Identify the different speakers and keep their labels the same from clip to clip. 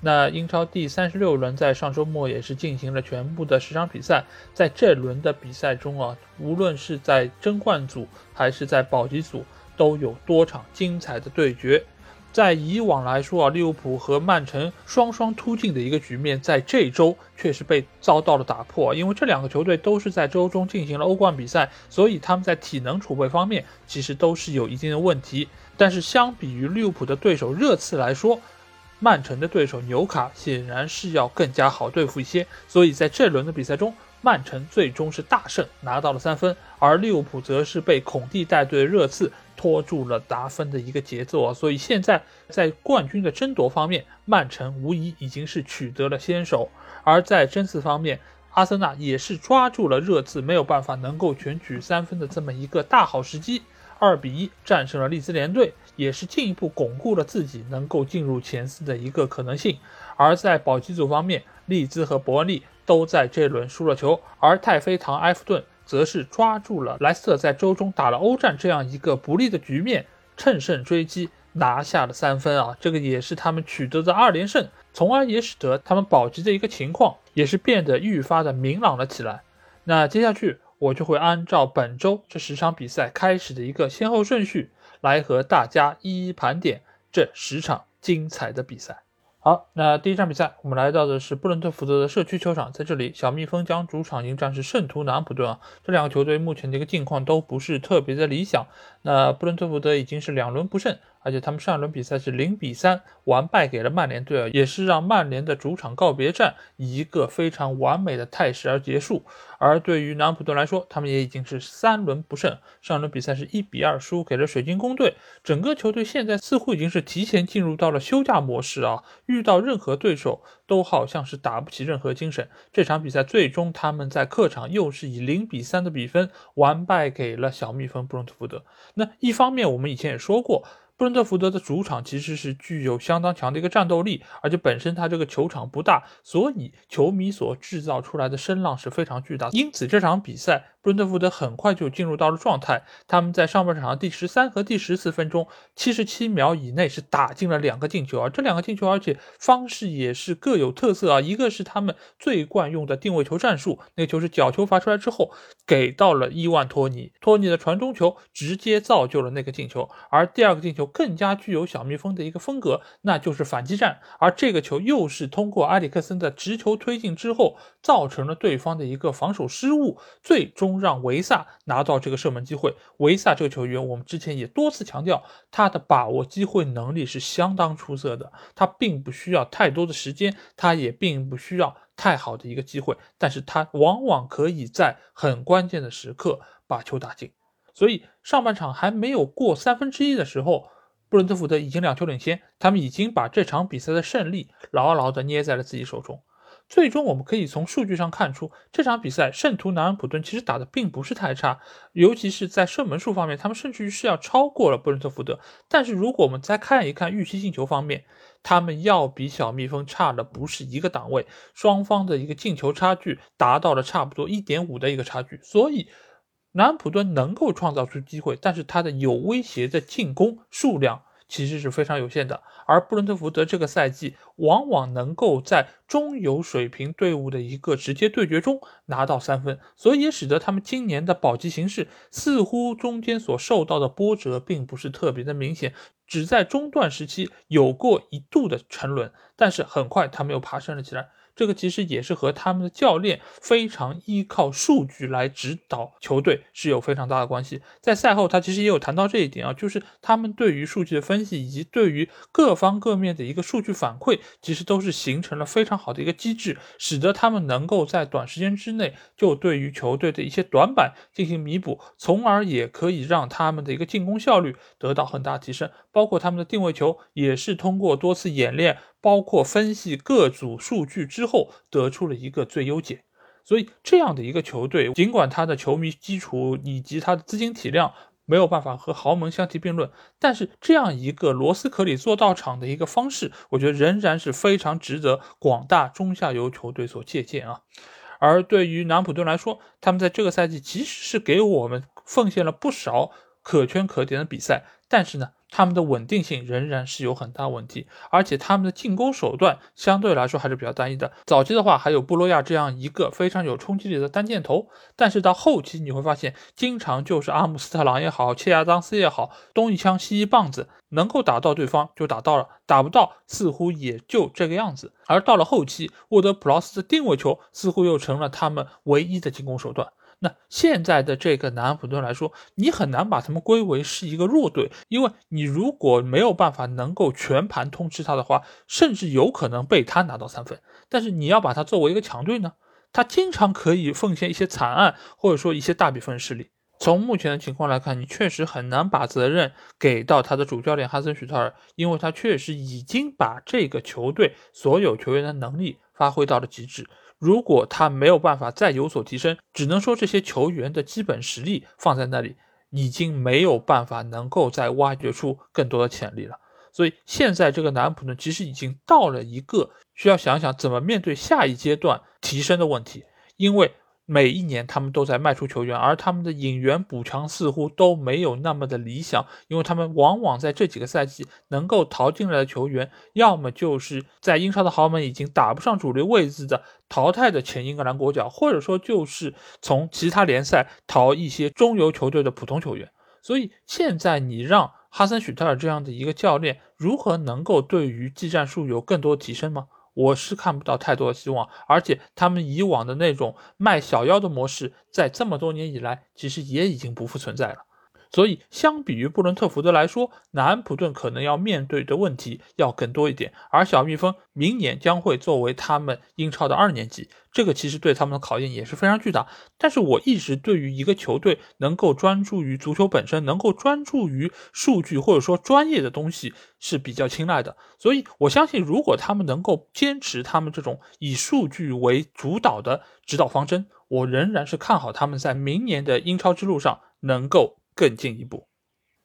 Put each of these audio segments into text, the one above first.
Speaker 1: 那英超第三十六轮在上周末也是进行了全部的十场比赛，在这轮的比赛中啊，无论是在争冠组还是在保级组，都有多场精彩的对决。在以往来说啊，利物浦和曼城双双突进的一个局面，在这周确实被遭到了打破，因为这两个球队都是在周中进行了欧冠比赛，所以他们在体能储备方面其实都是有一定的问题。但是相比于利物浦的对手热刺来说，曼城的对手纽卡显然是要更加好对付一些，所以在这轮的比赛中，曼城最终是大胜，拿到了三分，而利物浦则是被孔蒂带队热刺拖住了达分的一个节奏啊，所以现在在冠军的争夺方面，曼城无疑已经是取得了先手，而在争四方面，阿森纳也是抓住了热刺没有办法能够全取三分的这么一个大好时机。二比一战胜了利兹联队，也是进一步巩固了自己能够进入前四的一个可能性。而在保级组方面，利兹和伯恩利都在这轮输了球，而太妃糖埃弗顿则是抓住了莱斯特在周中打了欧战这样一个不利的局面，乘胜追击拿下了三分啊！这个也是他们取得的二连胜，从而也使得他们保级的一个情况也是变得愈发的明朗了起来。那接下去。我就会按照本周这十场比赛开始的一个先后顺序，来和大家一一盘点这十场精彩的比赛。好，那第一场比赛，我们来到的是布伦特福德的社区球场，在这里，小蜜蜂将主场迎战是圣徒南普顿啊。这两个球队目前的一个境况都不是特别的理想。那布伦特福德已经是两轮不胜。而且他们上一轮比赛是零比三完败给了曼联队啊，也是让曼联的主场告别战以一个非常完美的态势而结束。而对于南安普顿来说，他们也已经是三轮不胜，上一轮比赛是一比二输给了水晶宫队。整个球队现在似乎已经是提前进入到了休假模式啊，遇到任何对手都好像是打不起任何精神。这场比赛最终他们在客场又是以零比三的比分完败给了小蜜蜂布伦特福德。那一方面，我们以前也说过。布伦特福德的主场其实是具有相当强的一个战斗力，而且本身它这个球场不大，所以球迷所制造出来的声浪是非常巨大。因此这场比赛。布伦特福德很快就进入到了状态，他们在上半场第十三和第十四分钟，七十七秒以内是打进了两个进球啊！这两个进球，而且方式也是各有特色啊！一个是他们最惯用的定位球战术，那个球是角球罚出来之后给到了伊万托尼，托尼的传中球直接造就了那个进球。而第二个进球更加具有小蜜蜂的一个风格，那就是反击战，而这个球又是通过埃里克森的直球推进之后，造成了对方的一个防守失误，最终。让维萨拿到这个射门机会。维萨这个球员，我们之前也多次强调，他的把握机会能力是相当出色的。他并不需要太多的时间，他也并不需要太好的一个机会，但是他往往可以在很关键的时刻把球打进。所以上半场还没有过三分之一的时候，布伦特福德已经两球领先，他们已经把这场比赛的胜利牢牢地捏在了自己手中。最终，我们可以从数据上看出，这场比赛圣徒南安普顿其实打的并不是太差，尤其是在射门数方面，他们甚至于是要超过了布伦特福德。但是，如果我们再看一看预期进球方面，他们要比小蜜蜂差的不是一个档位，双方的一个进球差距达到了差不多一点五的一个差距。所以，南安普顿能够创造出机会，但是他的有威胁的进攻数量。其实是非常有限的，而布伦特福德这个赛季往往能够在中游水平队伍的一个直接对决中拿到三分，所以也使得他们今年的保级形势似乎中间所受到的波折并不是特别的明显，只在中段时期有过一度的沉沦，但是很快他们又爬升了起来。这个其实也是和他们的教练非常依靠数据来指导球队是有非常大的关系。在赛后，他其实也有谈到这一点啊，就是他们对于数据的分析以及对于各方各面的一个数据反馈，其实都是形成了非常好的一个机制，使得他们能够在短时间之内就对于球队的一些短板进行弥补，从而也可以让他们的一个进攻效率得到很大提升。包括他们的定位球，也是通过多次演练。包括分析各组数据之后，得出了一个最优解。所以这样的一个球队，尽管他的球迷基础以及他的资金体量没有办法和豪门相提并论，但是这样一个螺丝壳里做到场的一个方式，我觉得仍然是非常值得广大中下游球队所借鉴啊。而对于南普顿来说，他们在这个赛季其实是给我们奉献了不少可圈可点的比赛，但是呢。他们的稳定性仍然是有很大问题，而且他们的进攻手段相对来说还是比较单一的。早期的话还有布洛亚这样一个非常有冲击力的单箭头，但是到后期你会发现，经常就是阿姆斯特朗也好，切亚当斯也好，东一枪西一棒子，能够打到对方就打到了，打不到似乎也就这个样子。而到了后期，沃德普劳斯的定位球似乎又成了他们唯一的进攻手段。那现在的这个南安普顿来说，你很难把他们归为是一个弱队，因为你如果没有办法能够全盘通吃他的话，甚至有可能被他拿到三分。但是你要把他作为一个强队呢，他经常可以奉献一些惨案，或者说一些大比分失利。从目前的情况来看，你确实很难把责任给到他的主教练哈森许特尔，因为他确实已经把这个球队所有球员的能力发挥到了极致。如果他没有办法再有所提升，只能说这些球员的基本实力放在那里，已经没有办法能够再挖掘出更多的潜力了。所以现在这个南普呢，其实已经到了一个需要想想怎么面对下一阶段提升的问题，因为。每一年他们都在卖出球员，而他们的引援补强似乎都没有那么的理想，因为他们往往在这几个赛季能够淘进来的球员，要么就是在英超的豪门已经打不上主流位置的淘汰的前英格兰国脚，或者说就是从其他联赛淘一些中游球队的普通球员。所以现在你让哈森许特尔这样的一个教练，如何能够对于技战术有更多提升吗？我是看不到太多的希望，而且他们以往的那种卖小妖的模式，在这么多年以来，其实也已经不复存在了。所以，相比于布伦特福德来说，南安普顿可能要面对的问题要更多一点。而小蜜蜂明年将会作为他们英超的二年级，这个其实对他们的考验也是非常巨大。但是我一直对于一个球队能够专注于足球本身，能够专注于数据或者说专业的东西是比较青睐的。所以我相信，如果他们能够坚持他们这种以数据为主导的指导方针，我仍然是看好他们在明年的英超之路上能够。更进一步。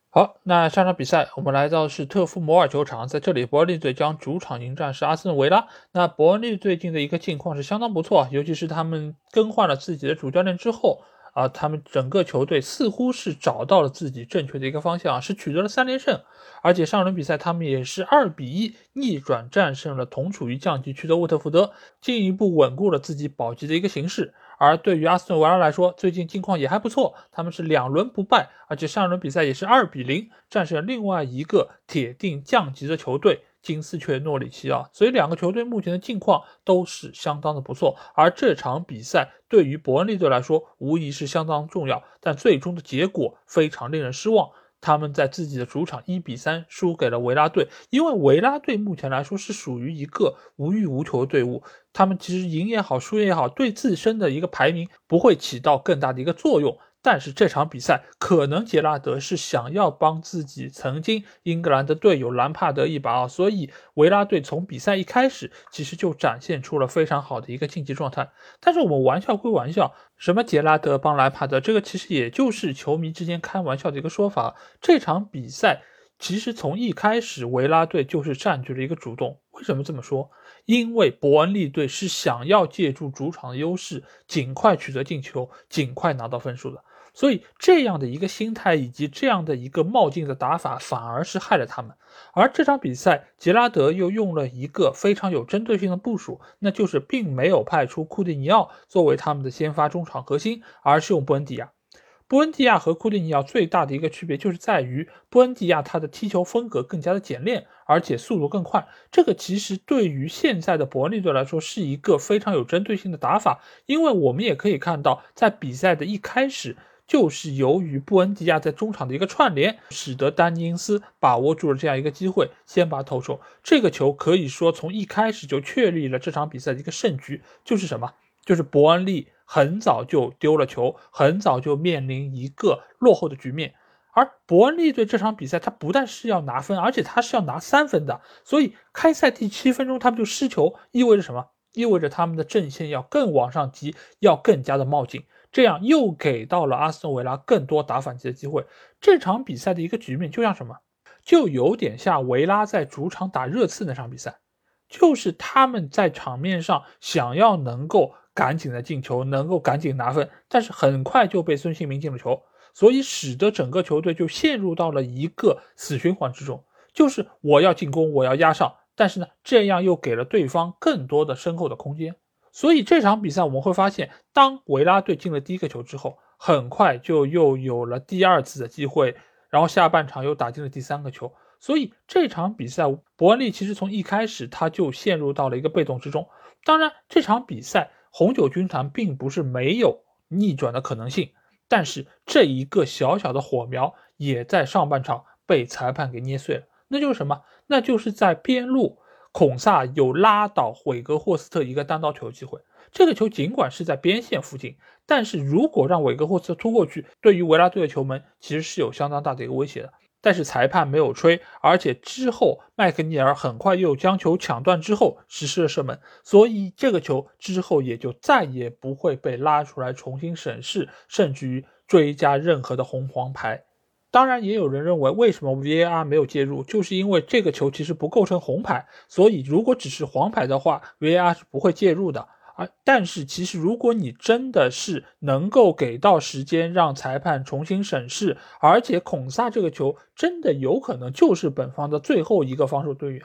Speaker 1: 好，那下场比赛我们来到是特夫摩尔球场，在这里伯恩利队将主场迎战是阿斯顿维拉。那伯恩利最近的一个境况是相当不错，尤其是他们更换了自己的主教练之后。啊，他们整个球队似乎是找到了自己正确的一个方向，是取得了三连胜，而且上轮比赛他们也是二比一逆转战胜了同处于降级区的沃特福德，进一步稳固了自己保级的一个形势。而对于阿斯顿维拉来说，最近境况也还不错，他们是两轮不败，而且上一轮比赛也是二比零战胜另外一个铁定降级的球队。金丝雀诺里奇啊，所以两个球队目前的境况都是相当的不错。而这场比赛对于伯恩利队来说，无疑是相当重要。但最终的结果非常令人失望，他们在自己的主场一比三输给了维拉队。因为维拉队目前来说是属于一个无欲无求的队伍，他们其实赢也好，输也好，对自身的一个排名不会起到更大的一个作用。但是这场比赛可能杰拉德是想要帮自己曾经英格兰的队友兰帕德一把啊，所以维拉队从比赛一开始其实就展现出了非常好的一个竞技状态。但是我们玩笑归玩笑，什么杰拉德帮莱帕德，这个其实也就是球迷之间开玩笑的一个说法。这场比赛其实从一开始维拉队就是占据了一个主动。为什么这么说？因为伯恩利队是想要借助主场的优势，尽快取得进球，尽快拿到分数的。所以这样的一个心态以及这样的一个冒进的打法，反而是害了他们。而这场比赛，杰拉德又用了一个非常有针对性的部署，那就是并没有派出库蒂尼奥作为他们的先发中场核心，而是用布恩迪亚。布恩迪亚和库蒂尼奥最大的一个区别就是在于，布恩迪亚他的踢球风格更加的简练，而且速度更快。这个其实对于现在的伯恩利队来说是一个非常有针对性的打法，因为我们也可以看到，在比赛的一开始。就是由于布恩迪亚在中场的一个串联，使得丹尼因斯把握住了这样一个机会，先拔头筹。这个球可以说从一开始就确立了这场比赛的一个胜局，就是什么？就是伯恩利很早就丢了球，很早就面临一个落后的局面。而伯恩利队这场比赛，他不但是要拿分，而且他是要拿三分的。所以开赛第七分钟他们就失球，意味着什么？意味着他们的阵线要更往上提，要更加的冒进，这样又给到了阿斯顿维拉更多打反击的机会。这场比赛的一个局面就像什么？就有点像维拉在主场打热刺那场比赛，就是他们在场面上想要能够赶紧的进球，能够赶紧拿分，但是很快就被孙兴民进了球，所以使得整个球队就陷入到了一个死循环之中，就是我要进攻，我要压上，但是呢，这样又给了对方更多的身后的空间，所以这场比赛我们会发现，当维拉队进了第一个球之后，很快就又有了第二次的机会。然后下半场又打进了第三个球，所以这场比赛伯恩利其实从一开始他就陷入到了一个被动之中。当然，这场比赛红酒军团并不是没有逆转的可能性，但是这一个小小的火苗也在上半场被裁判给捏碎了。那就是什么？那就是在边路，孔萨有拉倒韦格霍斯特一个单刀球机会。这个球尽管是在边线附近，但是如果让韦格霍斯特突过去，对于维拉队的球门其实是有相当大的一个威胁的。但是裁判没有吹，而且之后麦克尼尔很快又将球抢断之后实施了射门，所以这个球之后也就再也不会被拉出来重新审视，甚至于追加任何的红黄牌。当然，也有人认为，为什么 VAR 没有介入，就是因为这个球其实不构成红牌，所以如果只是黄牌的话，VAR 是不会介入的。而！但是其实，如果你真的是能够给到时间让裁判重新审视，而且孔萨这个球真的有可能就是本方的最后一个防守队员。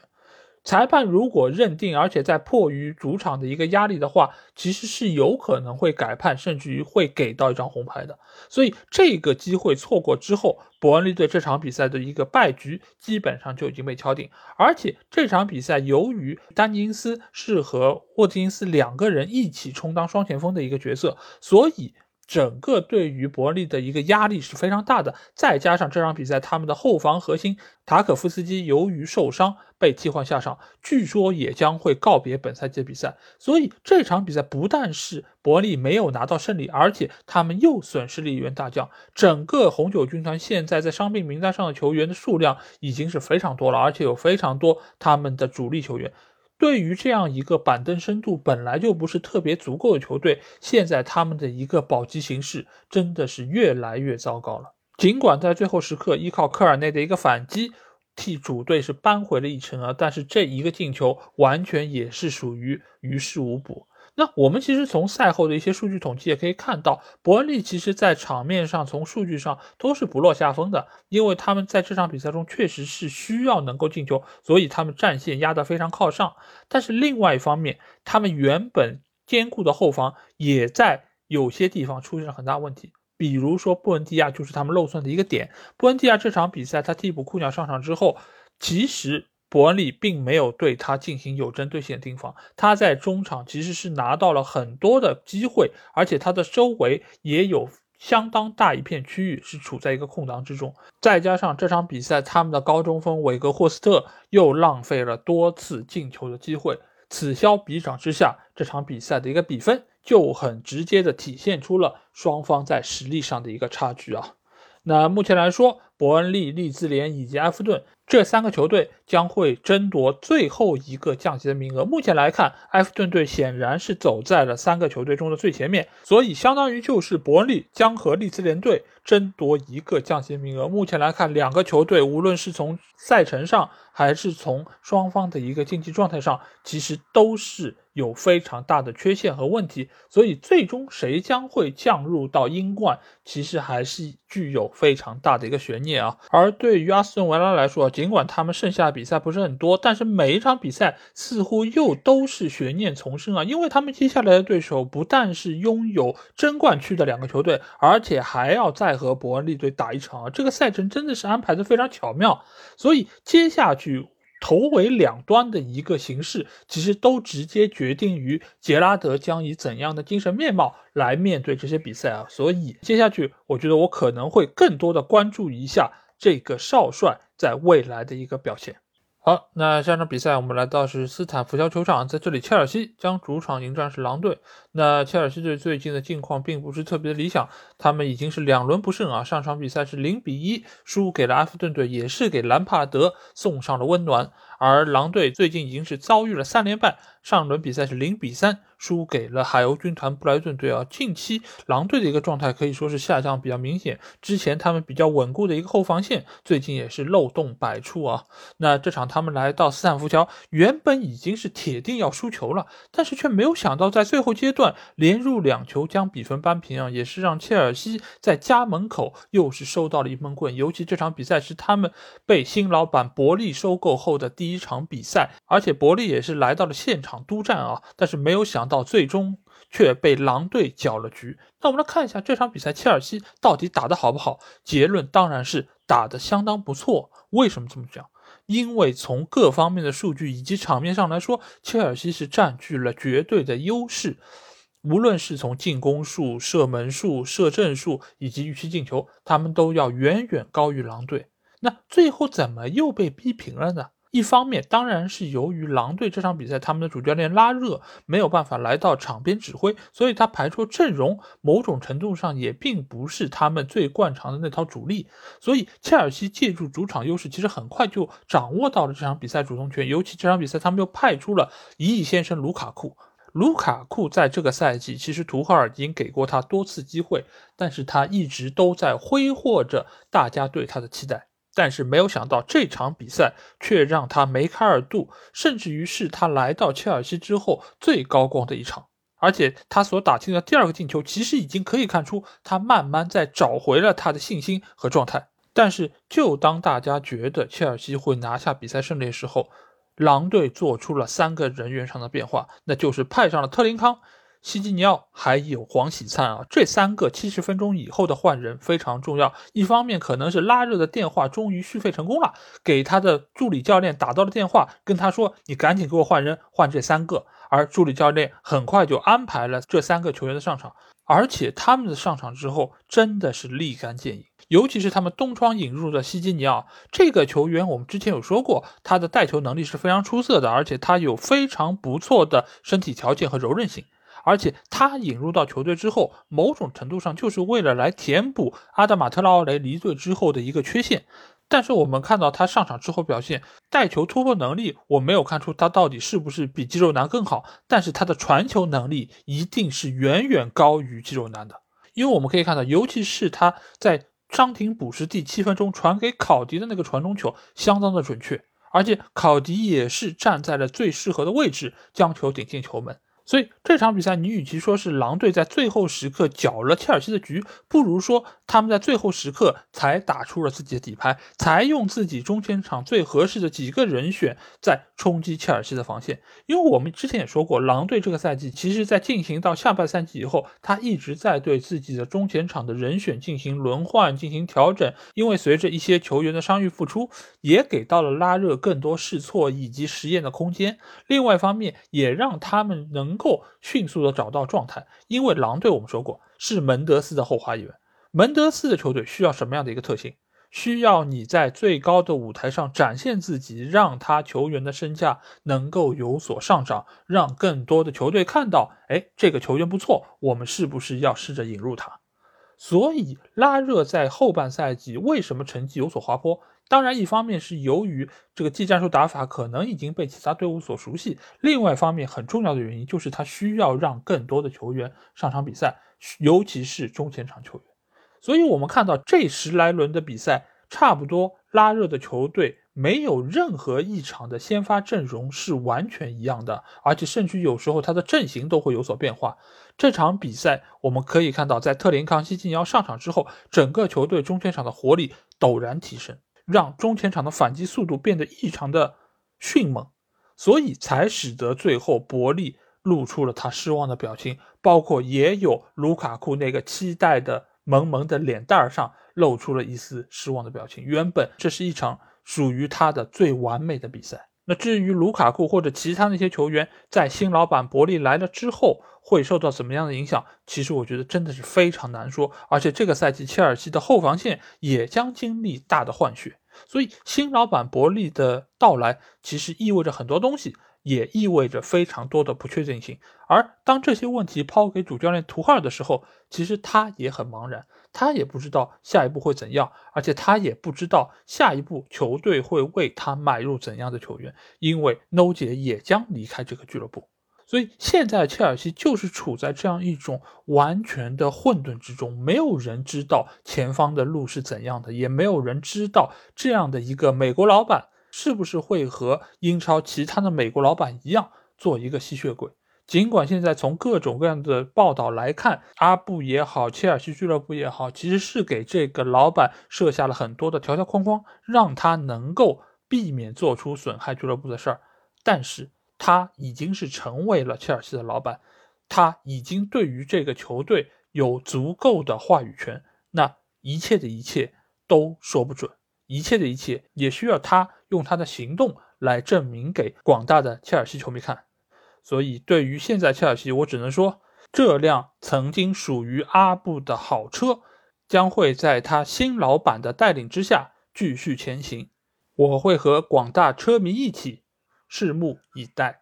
Speaker 1: 裁判如果认定，而且在迫于主场的一个压力的话，其实是有可能会改判，甚至于会给到一张红牌的。所以这个机会错过之后，伯恩利队这场比赛的一个败局基本上就已经被敲定。而且这场比赛由于丹尼斯是和沃金斯两个人一起充当双前锋的一个角色，所以。整个对于伯利的一个压力是非常大的，再加上这场比赛他们的后防核心塔可夫斯基由于受伤被替换下场，据说也将会告别本赛季的比赛。所以这场比赛不但是伯利没有拿到胜利，而且他们又损失了一员大将。整个红酒军团现在在伤病名单上的球员的数量已经是非常多了，而且有非常多他们的主力球员。对于这样一个板凳深度本来就不是特别足够的球队，现在他们的一个保级形势真的是越来越糟糕了。尽管在最后时刻依靠科尔内的一个反击，替主队是扳回了一城啊，但是这一个进球完全也是属于于事无补。那我们其实从赛后的一些数据统计也可以看到，伯恩利其实在场面上从数据上都是不落下风的，因为他们在这场比赛中确实是需要能够进球，所以他们战线压得非常靠上。但是另外一方面，他们原本坚固的后防也在有些地方出现了很大问题，比如说布恩迪亚就是他们漏算的一个点。布恩迪亚这场比赛他替补库鸟上场之后，其实。伯恩利并没有对他进行有针对性的盯防，他在中场其实是拿到了很多的机会，而且他的周围也有相当大一片区域是处在一个空档之中。再加上这场比赛，他们的高中锋韦格霍斯特又浪费了多次进球的机会，此消彼长之下，这场比赛的一个比分就很直接的体现出了双方在实力上的一个差距啊。那目前来说，伯恩利、利兹联以及埃弗顿。这三个球队将会争夺最后一个降级的名额。目前来看，埃弗顿队显然是走在了三个球队中的最前面，所以相当于就是伯恩利将和利兹联队争夺一个降级名额。目前来看，两个球队无论是从赛程上，还是从双方的一个竞技状态上，其实都是有非常大的缺陷和问题。所以，最终谁将会降入到英冠，其实还是具有非常大的一个悬念啊。而对于阿斯顿维拉来说，尽管他们剩下的比赛不是很多，但是每一场比赛似乎又都是悬念丛生啊！因为他们接下来的对手不但是拥有争冠区的两个球队，而且还要再和伯恩利队打一场啊！这个赛程真的是安排的非常巧妙，所以接下去头尾两端的一个形势，其实都直接决定于杰拉德将以怎样的精神面貌来面对这些比赛啊！所以接下去，我觉得我可能会更多的关注一下。这个少帅在未来的一个表现。好，那下场比赛我们来到是斯坦福桥球场，在这里切尔西将主场迎战是狼队。那切尔西队最近的境况并不是特别的理想，他们已经是两轮不胜啊。上场比赛是零比一输给了阿弗顿队，也是给兰帕德送上了温暖。而狼队最近已经是遭遇了三连败，上轮比赛是零比三。输给了海鸥军团布莱顿队啊！近期狼队的一个状态可以说是下降比较明显。之前他们比较稳固的一个后防线，最近也是漏洞百出啊。那这场他们来到斯坦福桥，原本已经是铁定要输球了，但是却没有想到在最后阶段连入两球将比分扳平啊，也是让切尔西在家门口又是收到了一闷棍。尤其这场比赛是他们被新老板伯利收购后的第一场比赛，而且伯利也是来到了现场督战啊，但是没有想。到最终却被狼队搅了局。那我们来看一下这场比赛，切尔西到底打得好不好？结论当然是打得相当不错。为什么这么讲？因为从各方面的数据以及场面上来说，切尔西是占据了绝对的优势。无论是从进攻数、射门数、射正数以及预期进球，他们都要远远高于狼队。那最后怎么又被逼平了呢？一方面当然是由于狼队这场比赛他们的主教练拉热没有办法来到场边指挥，所以他排出阵容某种程度上也并不是他们最惯常的那套主力。所以切尔西借助主场优势，其实很快就掌握到了这场比赛主动权。尤其这场比赛他们又派出了一亿先生卢卡库。卢卡库在这个赛季其实图赫尔已经给过他多次机会，但是他一直都在挥霍着大家对他的期待。但是没有想到这场比赛却让他梅开二度，甚至于是他来到切尔西之后最高光的一场。而且他所打进的第二个进球，其实已经可以看出他慢慢在找回了他的信心和状态。但是就当大家觉得切尔西会拿下比赛胜利的时候，狼队做出了三个人员上的变化，那就是派上了特林康。西基尼奥还有黄喜灿啊，这三个七十分钟以后的换人非常重要。一方面可能是拉热的电话终于续费成功了，给他的助理教练打到了电话，跟他说：“你赶紧给我换人，换这三个。”而助理教练很快就安排了这三个球员的上场，而且他们的上场之后真的是立竿见影。尤其是他们东窗引入的西基尼奥这个球员，我们之前有说过，他的带球能力是非常出色的，而且他有非常不错的身体条件和柔韧性。而且他引入到球队之后，某种程度上就是为了来填补阿德马特拉奥雷离队之后的一个缺陷。但是我们看到他上场之后表现，带球突破能力，我没有看出他到底是不是比肌肉男更好。但是他的传球能力一定是远远高于肌肉男的，因为我们可以看到，尤其是他在伤停补时第七分钟传给考迪的那个传中球，相当的准确，而且考迪也是站在了最适合的位置，将球顶进球门。所以这场比赛，你与其说是狼队在最后时刻搅了切尔西的局，不如说他们在最后时刻才打出了自己的底牌，才用自己中前场最合适的几个人选在冲击切尔西的防线。因为我们之前也说过，狼队这个赛季其实在进行到下半赛季以后，他一直在对自己的中前场的人选进行轮换、进行调整。因为随着一些球员的伤愈复出，也给到了拉热更多试错以及实验的空间。另外一方面，也让他们能。够迅速的找到状态，因为狼队我们说过是门德斯的后花园。门德斯的球队需要什么样的一个特性？需要你在最高的舞台上展现自己，让他球员的身价能够有所上涨，让更多的球队看到，哎，这个球员不错，我们是不是要试着引入他？所以拉热在后半赛季为什么成绩有所滑坡？当然，一方面是由于这个技战术打法可能已经被其他队伍所熟悉，另外一方面很重要的原因就是他需要让更多的球员上场比赛，尤其是中前场球员。所以，我们看到这十来轮的比赛，差不多拉热的球队没有任何一场的先发阵容是完全一样的，而且甚至有时候他的阵型都会有所变化。这场比赛我们可以看到，在特林康熙金要上场之后，整个球队中前场的活力陡然提升。让中前场的反击速度变得异常的迅猛，所以才使得最后伯利露出了他失望的表情，包括也有卢卡库那个期待的萌萌的脸蛋儿上露出了一丝失望的表情。原本这是一场属于他的最完美的比赛。那至于卢卡库或者其他那些球员，在新老板伯利来了之后会受到怎么样的影响？其实我觉得真的是非常难说。而且这个赛季切尔西的后防线也将经历大的换血。所以新老板伯利的到来，其实意味着很多东西，也意味着非常多的不确定性。而当这些问题抛给主教练图赫尔的时候，其实他也很茫然，他也不知道下一步会怎样，而且他也不知道下一步球队会为他买入怎样的球员，因为 No 姐也将离开这个俱乐部。所以现在切尔西就是处在这样一种完全的混沌之中，没有人知道前方的路是怎样的，也没有人知道这样的一个美国老板是不是会和英超其他的美国老板一样做一个吸血鬼。尽管现在从各种各样的报道来看，阿布也好，切尔西俱乐部也好，其实是给这个老板设下了很多的条条框框，让他能够避免做出损害俱乐部的事儿，但是。他已经是成为了切尔西的老板，他已经对于这个球队有足够的话语权。那一切的一切都说不准，一切的一切也需要他用他的行动来证明给广大的切尔西球迷看。所以，对于现在切尔西，我只能说，这辆曾经属于阿布的好车，将会在他新老板的带领之下继续前行。我会和广大车迷一起。拭目以待。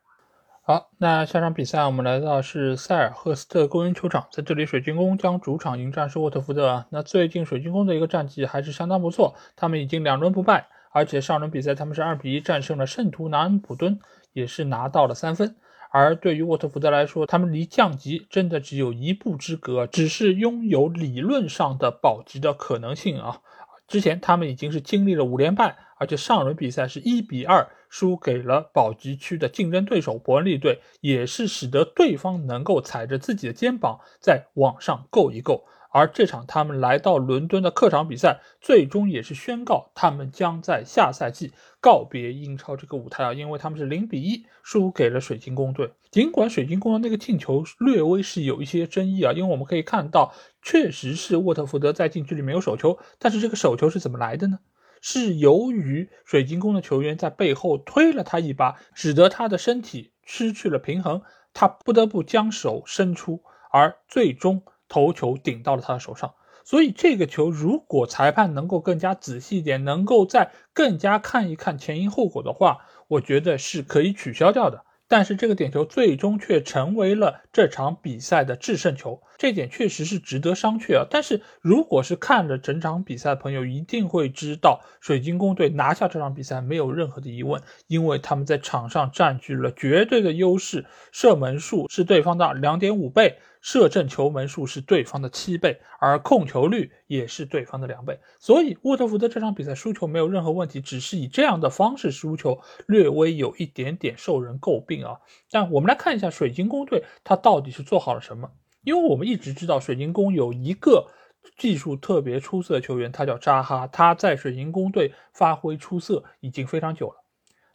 Speaker 1: 好，那下场比赛我们来到是塞尔赫斯特公园球场，在这里水晶宫将主场迎战是沃特福德。那最近水晶宫的一个战绩还是相当不错，他们已经两轮不败，而且上轮比赛他们是二比一战胜了圣徒南安普敦，也是拿到了三分。而对于沃特福德来说，他们离降级真的只有一步之隔，只是拥有理论上的保级的可能性啊。之前他们已经是经历了五连败，而且上轮比赛是一比二输给了保级区的竞争对手伯恩利队，也是使得对方能够踩着自己的肩膀再往上够一够。而这场他们来到伦敦的客场比赛，最终也是宣告他们将在下赛季告别英超这个舞台啊，因为他们是零比一输给了水晶宫队。尽管水晶宫的那个进球略微是有一些争议啊，因为我们可以看到，确实是沃特福德在禁区里面有手球，但是这个手球是怎么来的呢？是由于水晶宫的球员在背后推了他一把，使得他的身体失去了平衡，他不得不将手伸出，而最终。头球顶到了他的手上，所以这个球如果裁判能够更加仔细一点，能够再更加看一看前因后果的话，我觉得是可以取消掉的。但是这个点球最终却成为了这场比赛的制胜球，这点确实是值得商榷啊。但是如果是看了整场比赛的朋友，一定会知道水晶宫队拿下这场比赛没有任何的疑问，因为他们在场上占据了绝对的优势，射门数是对方的两点五倍。射正球门数是对方的七倍，而控球率也是对方的两倍，所以沃特福德这场比赛输球没有任何问题，只是以这样的方式输球，略微有一点点受人诟病啊。但我们来看一下水晶宫队，他到底是做好了什么？因为我们一直知道水晶宫有一个技术特别出色的球员，他叫扎哈，他在水晶宫队发挥出色已经非常久了。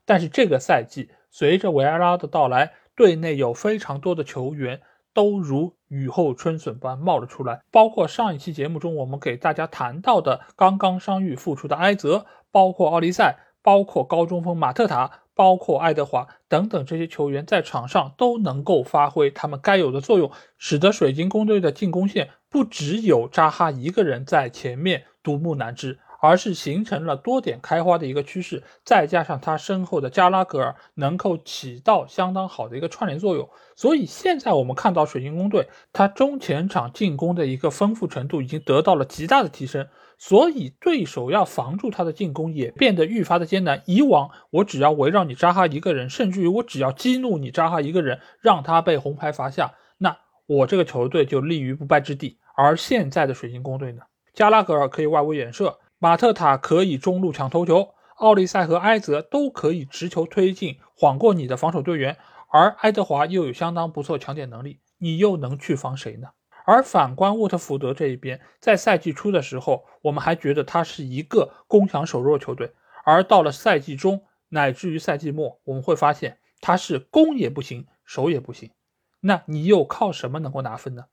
Speaker 1: 但是这个赛季随着维埃拉的到来，队内有非常多的球员。都如雨后春笋般冒了出来，包括上一期节目中我们给大家谈到的刚刚伤愈复出的埃泽，包括奥利赛，包括高中锋马特塔，包括爱德华等等这些球员在场上都能够发挥他们该有的作用，使得水晶宫队的进攻线不只有扎哈一个人在前面独木难支。而是形成了多点开花的一个趋势，再加上他身后的加拉格尔能够起到相当好的一个串联作用，所以现在我们看到水晶宫队，他中前场进攻的一个丰富程度已经得到了极大的提升，所以对手要防住他的进攻也变得愈发的艰难。以往我只要围绕你扎哈一个人，甚至于我只要激怒你扎哈一个人，让他被红牌罚下，那我这个球队就立于不败之地。而现在的水晶宫队呢，加拉格尔可以外围远射。马特塔可以中路抢头球，奥利塞和埃泽都可以持球推进，晃过你的防守队员，而爱德华又有相当不错抢点能力，你又能去防谁呢？而反观沃特福德这一边，在赛季初的时候，我们还觉得他是一个攻强守弱球队，而到了赛季中乃至于赛季末，我们会发现他是攻也不行，守也不行，那你又靠什么能够拿分呢？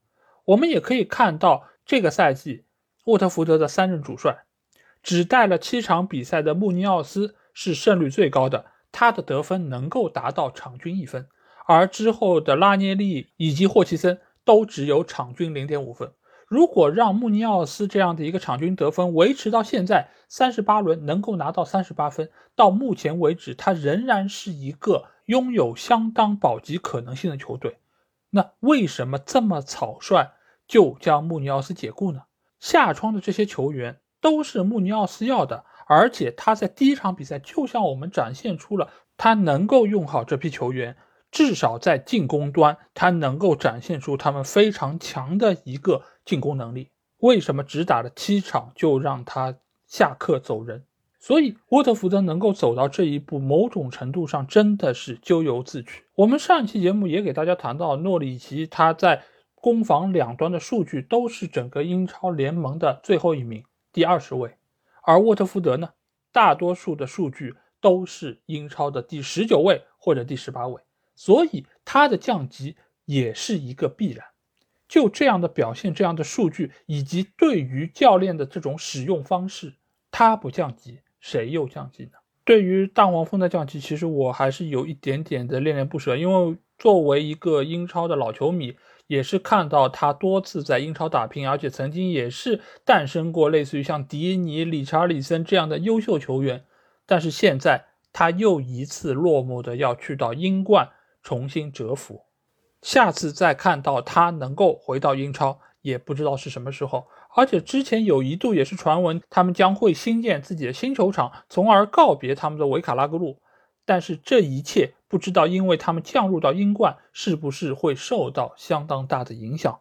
Speaker 1: 我们也可以看到这个赛季沃特福德的三任主帅。只带了七场比赛的穆尼奥斯是胜率最高的，他的得分能够达到场均一分，而之后的拉涅利以及霍奇森都只有场均零点五分。如果让穆尼奥斯这样的一个场均得分维持到现在三十八轮能够拿到三十八分，到目前为止他仍然是一个拥有相当保级可能性的球队。那为什么这么草率就将穆尼奥斯解雇呢？下窗的这些球员都是穆尼奥斯要的，而且他在第一场比赛就向我们展现出了他能够用好这批球员。至少在进攻端，他能够展现出他们非常强的一个进攻能力。为什么只打了七场就让他下课走人？所以沃特福德能够走到这一步，某种程度上真的是咎由自取。我们上一期节目也给大家谈到，诺里奇他在攻防两端的数据都是整个英超联盟的最后一名，第二十位。而沃特福德呢，大多数的数据都是英超的第十九位或者第十八位。所以他的降级也是一个必然。就这样的表现，这样的数据，以及对于教练的这种使用方式，他不降级，谁又降级呢？对于大黄蜂的降级，其实我还是有一点点的恋恋不舍，因为作为一个英超的老球迷，也是看到他多次在英超打拼，而且曾经也是诞生过类似于像迪尼、理查利森这样的优秀球员，但是现在他又一次落寞的要去到英冠。重新蛰伏，下次再看到他能够回到英超，也不知道是什么时候。而且之前有一度也是传闻，他们将会新建自己的新球场，从而告别他们的维卡拉格路。但是这一切不知道，因为他们降入到英冠，是不是会受到相当大的影响？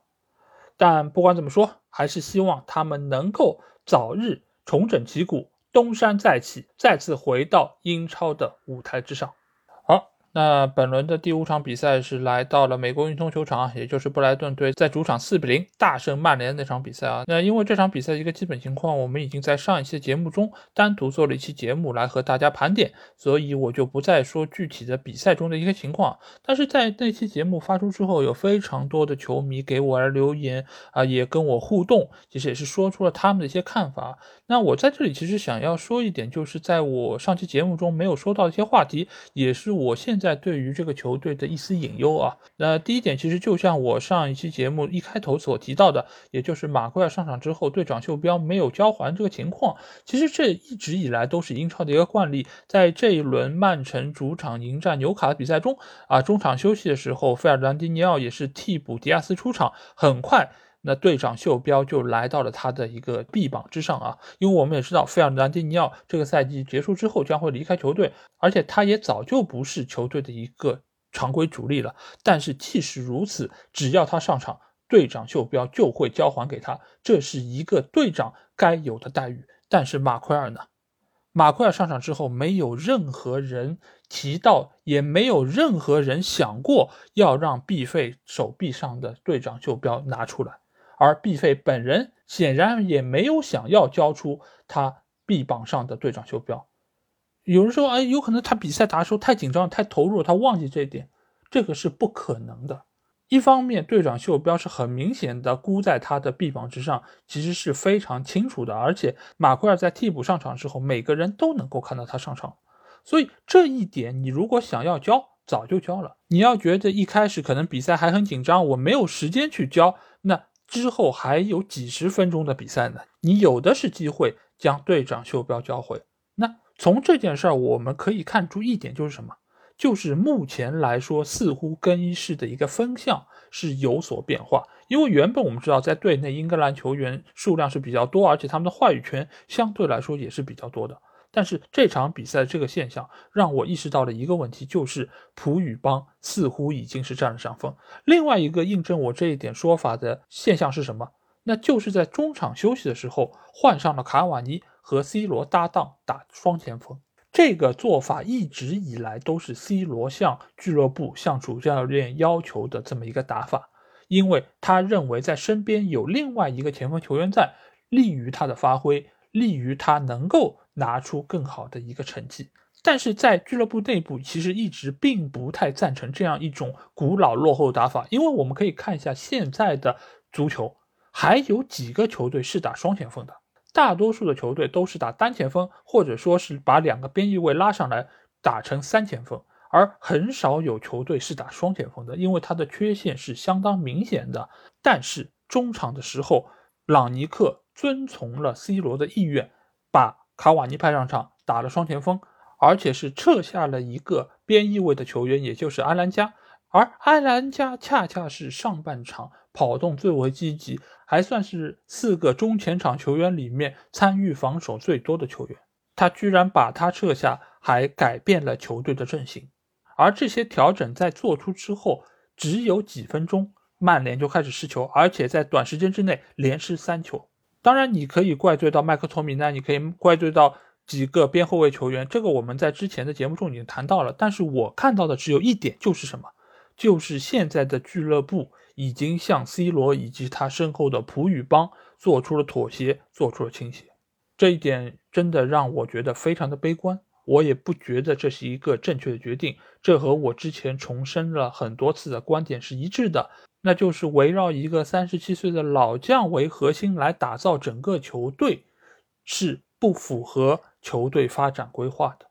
Speaker 1: 但不管怎么说，还是希望他们能够早日重整旗鼓，东山再起，再次回到英超的舞台之上。那本轮的第五场比赛是来到了美国运通球场，也就是布莱顿队在主场四比零大胜曼联那场比赛啊。那因为这场比赛一个基本情况，我们已经在上一期的节目中单独做了一期节目来和大家盘点，所以我就不再说具体的比赛中的一个情况。但是在那期节目发出之后，有非常多的球迷给我来留言啊，也跟我互动，其实也是说出了他们的一些看法。那我在这里其实想要说一点，就是在我上期节目中没有说到的一些话题，也是我现在对于这个球队的一丝隐忧啊。那第一点，其实就像我上一期节目一开头所提到的，也就是马奎尔上场之后，队长袖标没有交还这个情况。其实这一直以来都是英超的一个惯例。在这一轮曼城主场迎战纽卡的比赛中，啊，中场休息的时候，费尔南迪尼奥也是替补迪亚斯出场，很快。那队长袖标就来到了他的一个臂膀之上啊，因为我们也知道费尔南迪尼奥这个赛季结束之后将会离开球队，而且他也早就不是球队的一个常规主力了。但是即使如此，只要他上场，队长袖标就会交还给他，这是一个队长该有的待遇。但是马奎尔呢？马奎尔上场之后，没有任何人提到，也没有任何人想过要让毕费手臂上的队长袖标拿出来。而毕费本人显然也没有想要交出他臂膀上的队长袖标。有人说：“哎，有可能他比赛打的时候太紧张、太投入，他忘记这一点。”这个是不可能的。一方面，队长袖标是很明显的箍在他的臂膀之上，其实是非常清楚的。而且马奎尔在替补上场之后，每个人都能够看到他上场，所以这一点你如果想要交，早就交了。你要觉得一开始可能比赛还很紧张，我没有时间去交，那。之后还有几十分钟的比赛呢，你有的是机会将队长袖标交回。那从这件事儿我们可以看出一点，就是什么？就是目前来说，似乎更衣室的一个风向是有所变化。因为原本我们知道，在队内英格兰球员数量是比较多，而且他们的话语权相对来说也是比较多的。但是这场比赛这个现象让我意识到了一个问题，就是普语邦似乎已经是占了上风。另外一个印证我这一点说法的现象是什么？那就是在中场休息的时候换上了卡瓦尼和 C 罗搭档打双前锋。这个做法一直以来都是 C 罗向俱乐部、向主教练要求的这么一个打法，因为他认为在身边有另外一个前锋球员在，利于他的发挥，利于他能够。拿出更好的一个成绩，但是在俱乐部内部其实一直并不太赞成这样一种古老落后打法，因为我们可以看一下现在的足球，还有几个球队是打双前锋的，大多数的球队都是打单前锋，或者说是把两个边翼位拉上来打成三前锋，而很少有球队是打双前锋的，因为它的缺陷是相当明显的。但是中场的时候，朗尼克遵从了 C 罗的意愿，把卡瓦尼派上场打了双前锋，而且是撤下了一个边翼位的球员，也就是埃兰加。而埃兰加恰恰是上半场跑动最为积极，还算是四个中前场球员里面参与防守最多的球员。他居然把他撤下，还改变了球队的阵型。而这些调整在做出之后，只有几分钟，曼联就开始失球，而且在短时间之内连失三球。当然，你可以怪罪到麦克托米奈，你可以怪罪到几个边后卫球员，这个我们在之前的节目中已经谈到了。但是我看到的只有一点，就是什么？就是现在的俱乐部已经向 C 罗以及他身后的葡语帮做出了妥协，做出了倾斜。这一点真的让我觉得非常的悲观。我也不觉得这是一个正确的决定。这和我之前重申了很多次的观点是一致的，那就是围绕一个三十七岁的老将为核心来打造整个球队，是不符合球队发展规划的。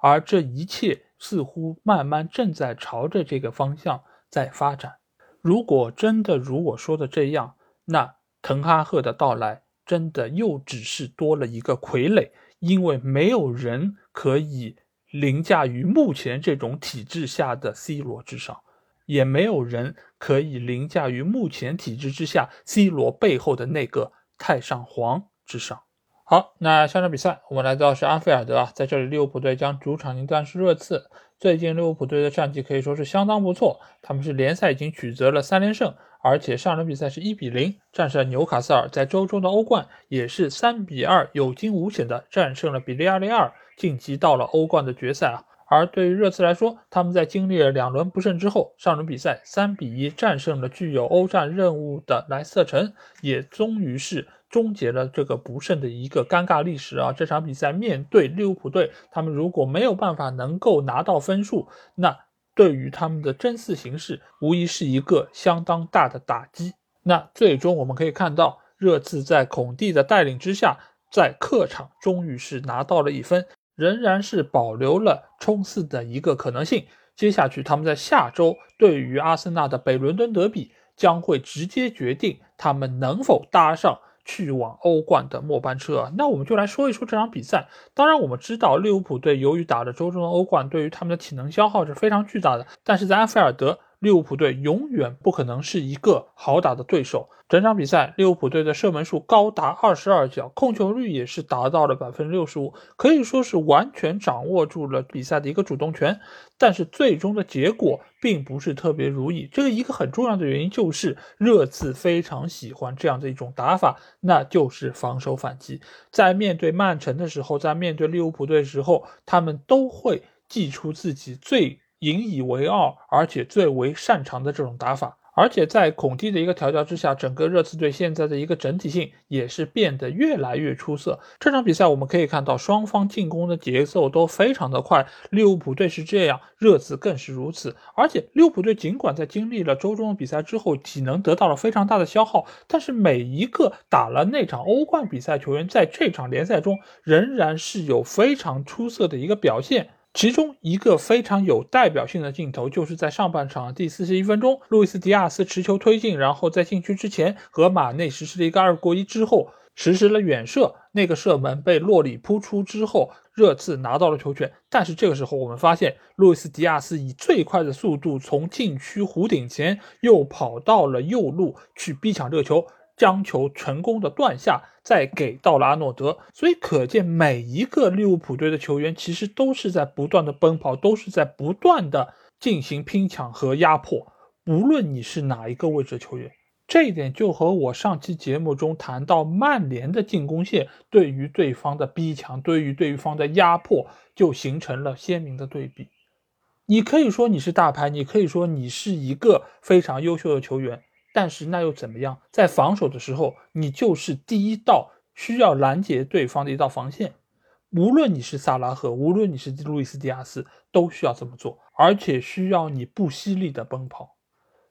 Speaker 1: 而这一切。似乎慢慢正在朝着这个方向在发展。如果真的如我说的这样，那滕哈赫的到来真的又只是多了一个傀儡，因为没有人可以凌驾于目前这种体制下的 C 罗之上，也没有人可以凌驾于目前体制之下 C 罗背后的那个太上皇之上。好，那下场比赛我们来到是安菲尔德啊，在这里利物浦队将主场迎战是热刺。最近利物浦队的战绩可以说是相当不错，他们是联赛已经取得了三连胜，而且上轮比赛是一比零战胜了纽卡斯尔，在周中的欧冠也是三比二有惊无险的战胜了比利亚雷尔，晋级到了欧冠的决赛啊。而对于热刺来说，他们在经历了两轮不胜之后，上轮比赛三比一战胜了具有欧战任务的莱斯特城，也终于是。终结了这个不胜的一个尴尬历史啊！这场比赛面对利物浦队，他们如果没有办法能够拿到分数，那对于他们的争四形势无疑是一个相当大的打击。那最终我们可以看到，热刺在孔蒂的带领之下，在客场终于是拿到了一分，仍然是保留了冲刺的一个可能性。接下去他们在下周对于阿森纳的北伦敦德比，将会直接决定他们能否搭上。去往欧冠的末班车，那我们就来说一说这场比赛。当然，我们知道利物浦队由于打了周中的欧冠，对于他们的体能消耗是非常巨大的。但是在安菲尔德。利物浦队永远不可能是一个好打的对手。整场比赛，利物浦队的射门数高达二十二脚，控球率也是达到了百分之六十五，可以说是完全掌握住了比赛的一个主动权。但是最终的结果并不是特别如意。这个一个很重要的原因就是热刺非常喜欢这样的一种打法，那就是防守反击。在面对曼城的时候，在面对利物浦队的时候，他们都会祭出自己最。引以为傲，而且最为擅长的这种打法，而且在孔蒂的一个调教之下，整个热刺队现在的一个整体性也是变得越来越出色。这场比赛我们可以看到，双方进攻的节奏都非常的快。利物浦队是这样，热刺更是如此。而且利物浦队尽管在经历了周中的比赛之后，体能得到了非常大的消耗，但是每一个打了那场欧冠比赛球员，在这场联赛中仍然是有非常出色的一个表现。其中一个非常有代表性的镜头，就是在上半场第四十一分钟，路易斯·迪亚斯持球推进，然后在禁区之前和马内实施了一个二过一之后，实施了远射，那个射门被洛里扑出之后，热刺拿到了球权。但是这个时候，我们发现路易斯·迪亚斯以最快的速度从禁区弧顶前又跑到了右路去逼抢这个球。将球成功的断下，再给到了阿诺德，所以可见每一个利物浦队的球员其实都是在不断的奔跑，都是在不断的进行拼抢和压迫。无论你是哪一个位置的球员，这一点就和我上期节目中谈到曼联的进攻线对于对方的逼抢，对于对方的压迫，就形成了鲜明的对比。你可以说你是大牌，你可以说你是一个非常优秀的球员。但是那又怎么样？在防守的时候，你就是第一道需要拦截对方的一道防线。无论你是萨拉赫，无论你是路易斯·迪亚斯，都需要这么做，而且需要你不犀利的奔跑。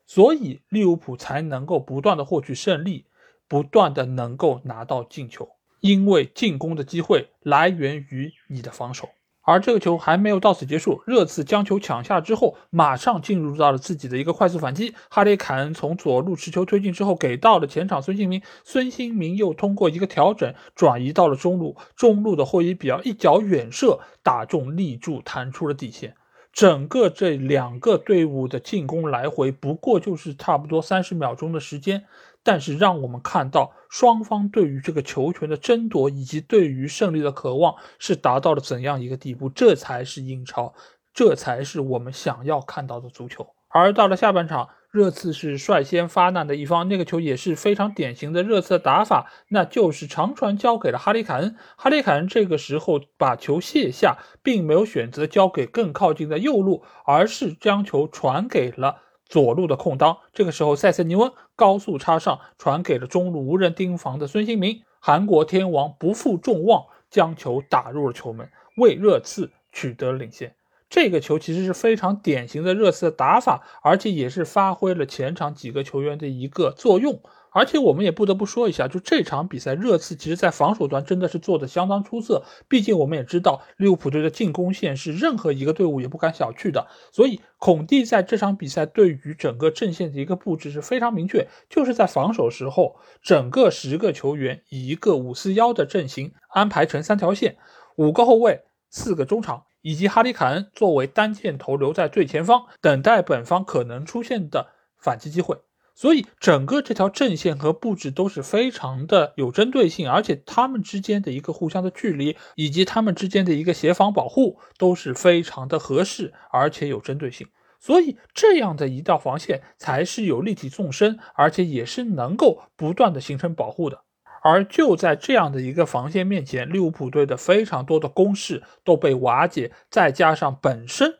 Speaker 1: 所以利物浦才能够不断的获取胜利，不断的能够拿到进球，因为进攻的机会来源于你的防守。而这个球还没有到此结束，热刺将球抢下之后，马上进入到了自己的一个快速反击。哈里凯恩从左路持球推进之后，给到了前场孙兴民，孙兴民又通过一个调整转移到了中路，中路的霍伊比尔一脚远射打中立柱，弹出了底线。整个这两个队伍的进攻来回不过就是差不多三十秒钟的时间。但是让我们看到双方对于这个球权的争夺以及对于胜利的渴望是达到了怎样一个地步？这才是英超，这才是我们想要看到的足球。而到了下半场，热刺是率先发难的一方，那个球也是非常典型的热刺的打法，那就是长传交给了哈里凯恩。哈里凯恩这个时候把球卸下，并没有选择交给更靠近的右路，而是将球传给了。左路的空当，这个时候塞塞尼翁高速插上，传给了中路无人盯防的孙兴民。韩国天王不负众望，将球打入了球门，为热刺取得了领先。这个球其实是非常典型的热刺的打法，而且也是发挥了前场几个球员的一个作用。而且我们也不得不说一下，就这场比赛，热刺其实在防守端真的是做的相当出色。毕竟我们也知道，利物浦队的进攻线是任何一个队伍也不敢小觑的。所以孔蒂在这场比赛对于整个阵线的一个布置是非常明确，就是在防守时候，整个十个球员以一个五四幺的阵型安排成三条线，五个后卫，四个中场，以及哈里凯恩作为单箭头留在最前方，等待本方可能出现的反击机会。所以整个这条阵线和布置都是非常的有针对性，而且他们之间的一个互相的距离，以及他们之间的一个协防保护都是非常的合适，而且有针对性。所以这样的一道防线才是有立体纵深，而且也是能够不断的形成保护的。而就在这样的一个防线面前，利物浦队的非常多的攻势都被瓦解，再加上本身。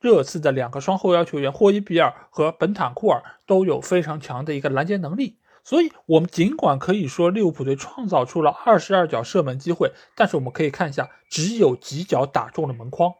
Speaker 1: 热刺的两个双后腰球员霍伊比尔和本坦库尔都有非常强的一个拦截能力，所以我们尽管可以说利物浦队创造出了二十二脚射门机会，但是我们可以看一下，只有几脚打中了门框，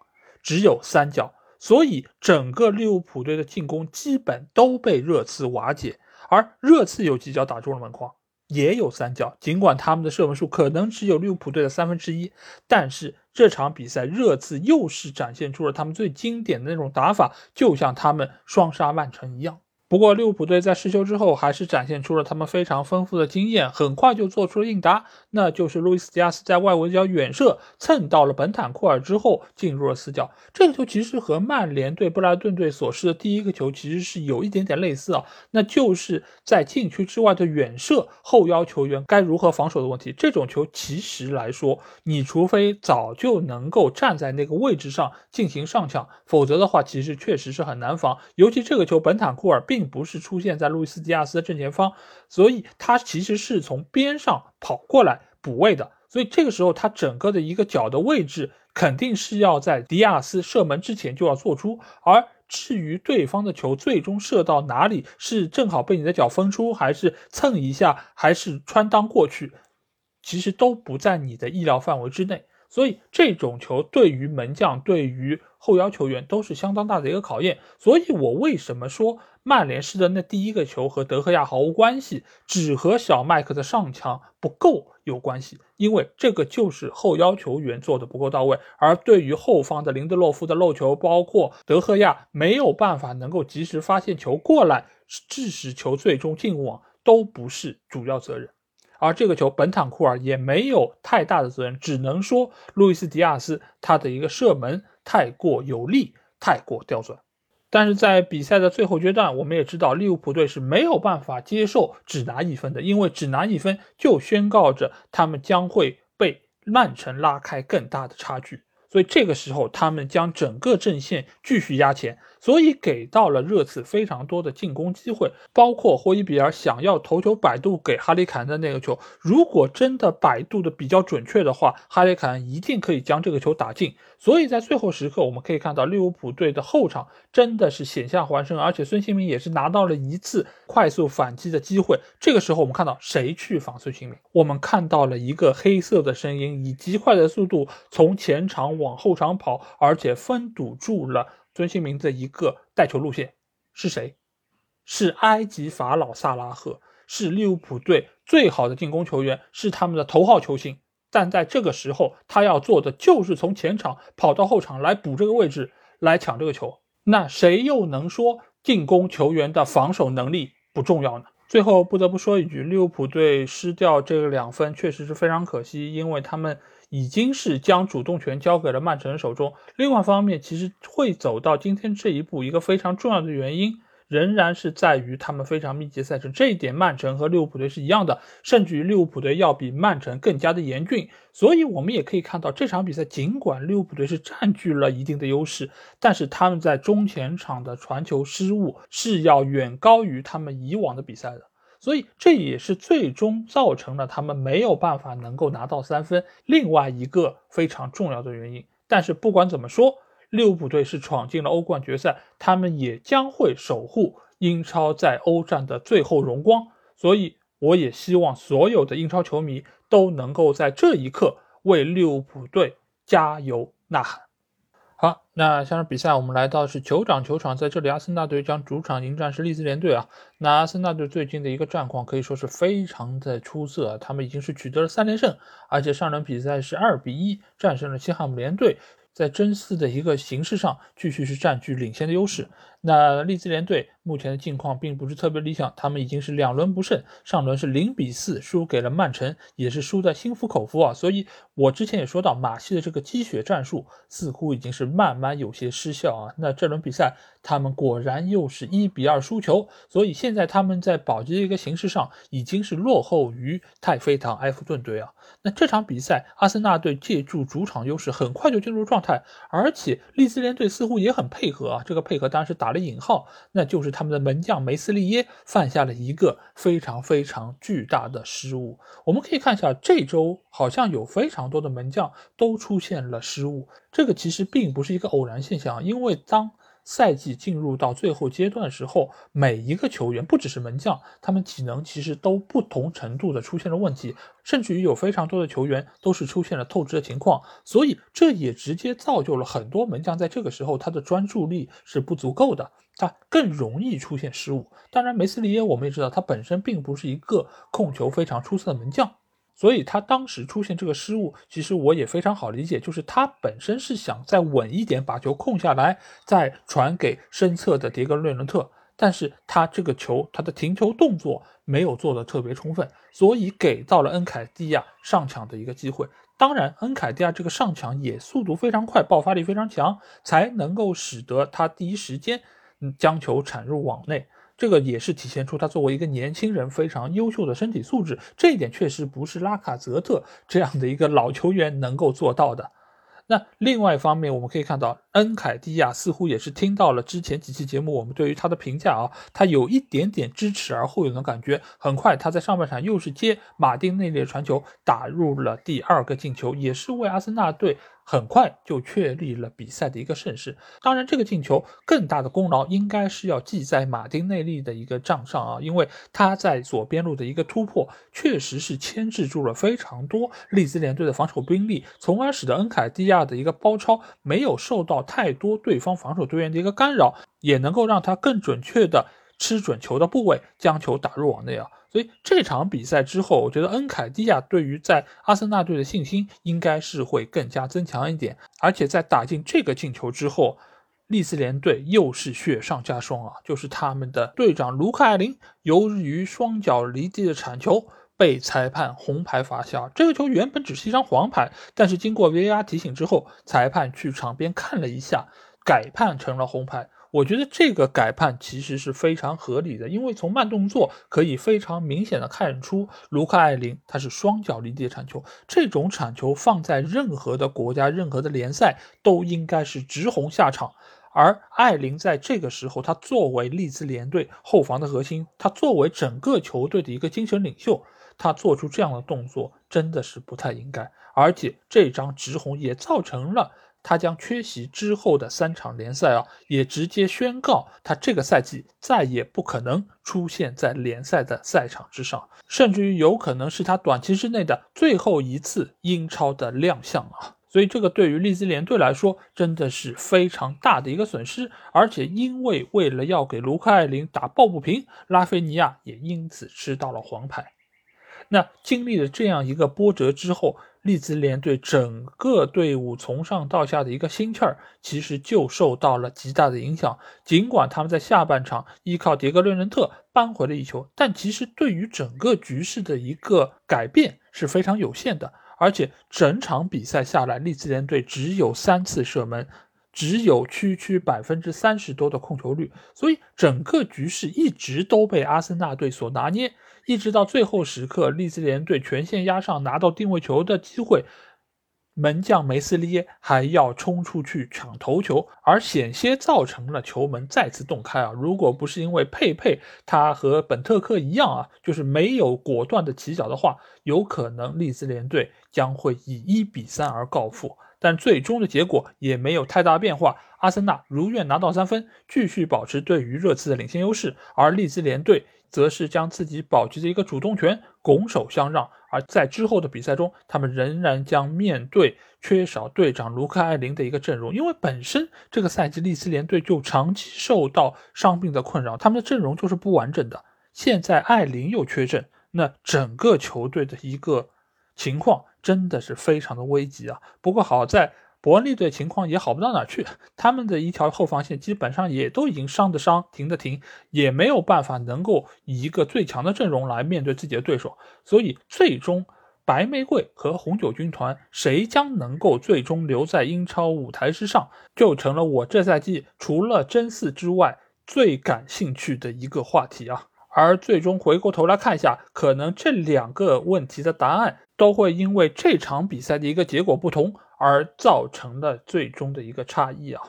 Speaker 1: 只有三脚，所以整个利物浦队的进攻基本都被热刺瓦解，而热刺有几脚打中了门框。也有三角，尽管他们的射门数可能只有利物浦队的三分之一，但是这场比赛热刺又是展现出了他们最经典的那种打法，就像他们双杀曼城一样。不过利物浦队在失球之后，还是展现出了他们非常丰富的经验，很快就做出了应答，那就是路易斯·迪亚斯在外围角远射蹭到了本坦库尔之后进入了死角。这个球其实和曼联对布莱顿队所示的第一个球其实是有一点点类似啊，那就是在禁区之外的远射，后腰球员该如何防守的问题。这种球其实来说，你除非早就能够站在那个位置上进行上抢，否则的话，其实确实是很难防。尤其这个球，本坦库尔并。并不是出现在路易斯·迪亚斯的正前方，所以他其实是从边上跑过来补位的。所以这个时候，他整个的一个脚的位置肯定是要在迪亚斯射门之前就要做出。而至于对方的球最终射到哪里，是正好被你的脚封出，还是蹭一下，还是穿裆过去，其实都不在你的意料范围之内。所以这种球对于门将、对于后腰球员都是相当大的一个考验。所以我为什么说曼联式的那第一个球和德赫亚毫无关系，只和小麦克的上抢不够有关系？因为这个就是后腰球员做的不够到位，而对于后方的林德洛夫的漏球，包括德赫亚没有办法能够及时发现球过来，致使球最终进网，都不是主要责任。而这个球，本坦库尔也没有太大的责任，只能说路易斯·迪亚斯他的一个射门太过有力，太过刁钻。但是在比赛的最后阶段，我们也知道利物浦队是没有办法接受只拿一分的，因为只拿一分就宣告着他们将会被曼城拉开更大的差距。所以这个时候，他们将整个阵线继续压前。所以给到了热刺非常多的进攻机会，包括霍伊比尔想要头球摆渡给哈里凯恩的那个球，如果真的摆渡的比较准确的话，哈里凯恩一定可以将这个球打进。所以在最后时刻，我们可以看到利物浦队的后场真的是险象环生，而且孙兴民也是拿到了一次快速反击的机会。这个时候，我们看到谁去防孙兴民？我们看到了一个黑色的身影以极快的速度从前场往后场跑，而且封堵住了。孙兴民的一个带球路线是谁？是埃及法老萨拉赫，是利物浦队最好的进攻球员，是他们的头号球星但在这个时候，他要做的就是从前场跑到后场来补这个位置，来抢这个球。那谁又能说进攻球员的防守能力不重要呢？最后不得不说一句，利物浦队失掉这个两分确实是非常可惜，因为他们已经是将主动权交给了曼城手中。另外方面，其实会走到今天这一步，一个非常重要的原因。仍然是在于他们非常密集赛程，这一点曼城和利物浦队是一样的，甚至于利物浦队要比曼城更加的严峻。所以，我们也可以看到这场比赛，尽管利物浦队是占据了一定的优势，但是他们在中前场的传球失误是要远高于他们以往的比赛的。所以，这也是最终造成了他们没有办法能够拿到三分另外一个非常重要的原因。但是，不管怎么说。利物浦队是闯进了欧冠决赛，他们也将会守护英超在欧战的最后荣光。所以，我也希望所有的英超球迷都能够在这一刻为利物浦队加油呐喊。好，那下场比赛我们来到是酋长球场，在这里，阿森纳队将主场迎战是利兹联队啊。那阿森纳队最近的一个战况可以说是非常的出色，他们已经是取得了三连胜，而且上轮比赛是二比一战胜了西汉姆联队。在争四的一个形式上，继续是占据领先的优势。那利兹联队目前的境况并不是特别理想，他们已经是两轮不胜，上轮是零比四输给了曼城，也是输的心服口服啊。所以我之前也说到，马西的这个积雪战术似乎已经是慢慢有些失效啊。那这轮比赛他们果然又是一比二输球，所以现在他们在保级的一个形势上已经是落后于太妃糖埃弗顿队啊。那这场比赛，阿森纳队借助主场优势很快就进入状态，而且利兹联队似乎也很配合啊。这个配合当然是打。打了引号，那就是他们的门将梅斯利耶犯下了一个非常非常巨大的失误。我们可以看一下，这周好像有非常多的门将都出现了失误，这个其实并不是一个偶然现象，因为当。赛季进入到最后阶段时候，每一个球员不只是门将，他们体能其实都不同程度的出现了问题，甚至于有非常多的球员都是出现了透支的情况，所以这也直接造就了很多门将在这个时候他的专注力是不足够的，他更容易出现失误。当然，梅斯利耶我们也知道，他本身并不是一个控球非常出色的门将。所以他当时出现这个失误，其实我也非常好理解，就是他本身是想再稳一点，把球控下来，再传给身侧的迭戈·瑞伦特，但是他这个球，他的停球动作没有做的特别充分，所以给到了恩凯蒂亚上抢的一个机会。当然，恩凯蒂亚这个上抢也速度非常快，爆发力非常强，才能够使得他第一时间将球铲入网内。这个也是体现出他作为一个年轻人非常优秀的身体素质，这一点确实不是拉卡泽特 这样的一个老球员能够做到的。那另外一方面，我们可以看到，恩凯蒂亚似乎也是听到了之前几期节目我们对于他的评价啊，他有一点点知耻而后勇的感觉。很快，他在上半场又是接马丁内利的传球，打入了第二个进球，也是为阿森纳队。很快就确立了比赛的一个盛世。当然，这个进球更大的功劳应该是要记在马丁内利的一个账上啊，因为他在左边路的一个突破，确实是牵制住了非常多利兹联队的防守兵力，从而使得恩凯蒂亚的一个包抄没有受到太多对方防守队员的一个干扰，也能够让他更准确的吃准球的部位，将球打入网内啊。所以这场比赛之后，我觉得恩凯蒂亚对于在阿森纳队的信心应该是会更加增强一点。而且在打进这个进球之后，利兹联队又是雪上加霜啊！就是他们的队长卢克·艾林由于双脚离地的铲球被裁判红牌罚下。这个球原本只是一张黄牌，但是经过 VAR 提醒之后，裁判去场边看了一下，改判成了红牌。我觉得这个改判其实是非常合理的，因为从慢动作可以非常明显的看出，卢克艾林他是双脚离地铲球，这种铲球放在任何的国家、任何的联赛都应该是直红下场。而艾林在这个时候，他作为利兹联队后防的核心，他作为整个球队的一个精神领袖，他做出这样的动作真的是不太应该，而且这张直红也造成了。他将缺席之后的三场联赛啊，也直接宣告他这个赛季再也不可能出现在联赛的赛场之上，甚至于有可能是他短期之内的最后一次英超的亮相啊！所以这个对于利兹联队来说真的是非常大的一个损失，而且因为为了要给卢克艾林打抱不平，拉菲尼亚也因此吃到了黄牌。那经历了这样一个波折之后，利兹联队整个队伍从上到下的一个心气儿，其实就受到了极大的影响。尽管他们在下半场依靠迭戈·略伦特扳回了一球，但其实对于整个局势的一个改变是非常有限的。而且整场比赛下来，利兹联队只有三次射门。只有区区百分之三十多的控球率，所以整个局势一直都被阿森纳队所拿捏，一直到最后时刻，利兹联队全线压上，拿到定位球的机会，门将梅斯利耶还要冲出去抢头球，而险些造成了球门再次洞开啊！如果不是因为佩佩他和本特克一样啊，就是没有果断的起脚的话，有可能利兹联队将会以一比三而告负。但最终的结果也没有太大变化，阿森纳如愿拿到三分，继续保持对于热刺的领先优势，而利兹联队则是将自己保持的一个主动权拱手相让。而在之后的比赛中，他们仍然将面对缺少队长卢克·艾林的一个阵容，因为本身这个赛季利兹联队就长期受到伤病的困扰，他们的阵容就是不完整的。现在艾林又缺阵，那整个球队的一个情况。真的是非常的危急啊！不过好在伯恩利队情况也好不到哪去，他们的一条后防线基本上也都已经伤的伤，停的停，也没有办法能够以一个最强的阵容来面对自己的对手。所以最终白玫瑰和红酒军团谁将能够最终留在英超舞台之上，就成了我这赛季除了真四之外最感兴趣的一个话题啊！而最终回过头来看一下，可能这两个问题的答案。都会因为这场比赛的一个结果不同而造成了最终的一个差异啊！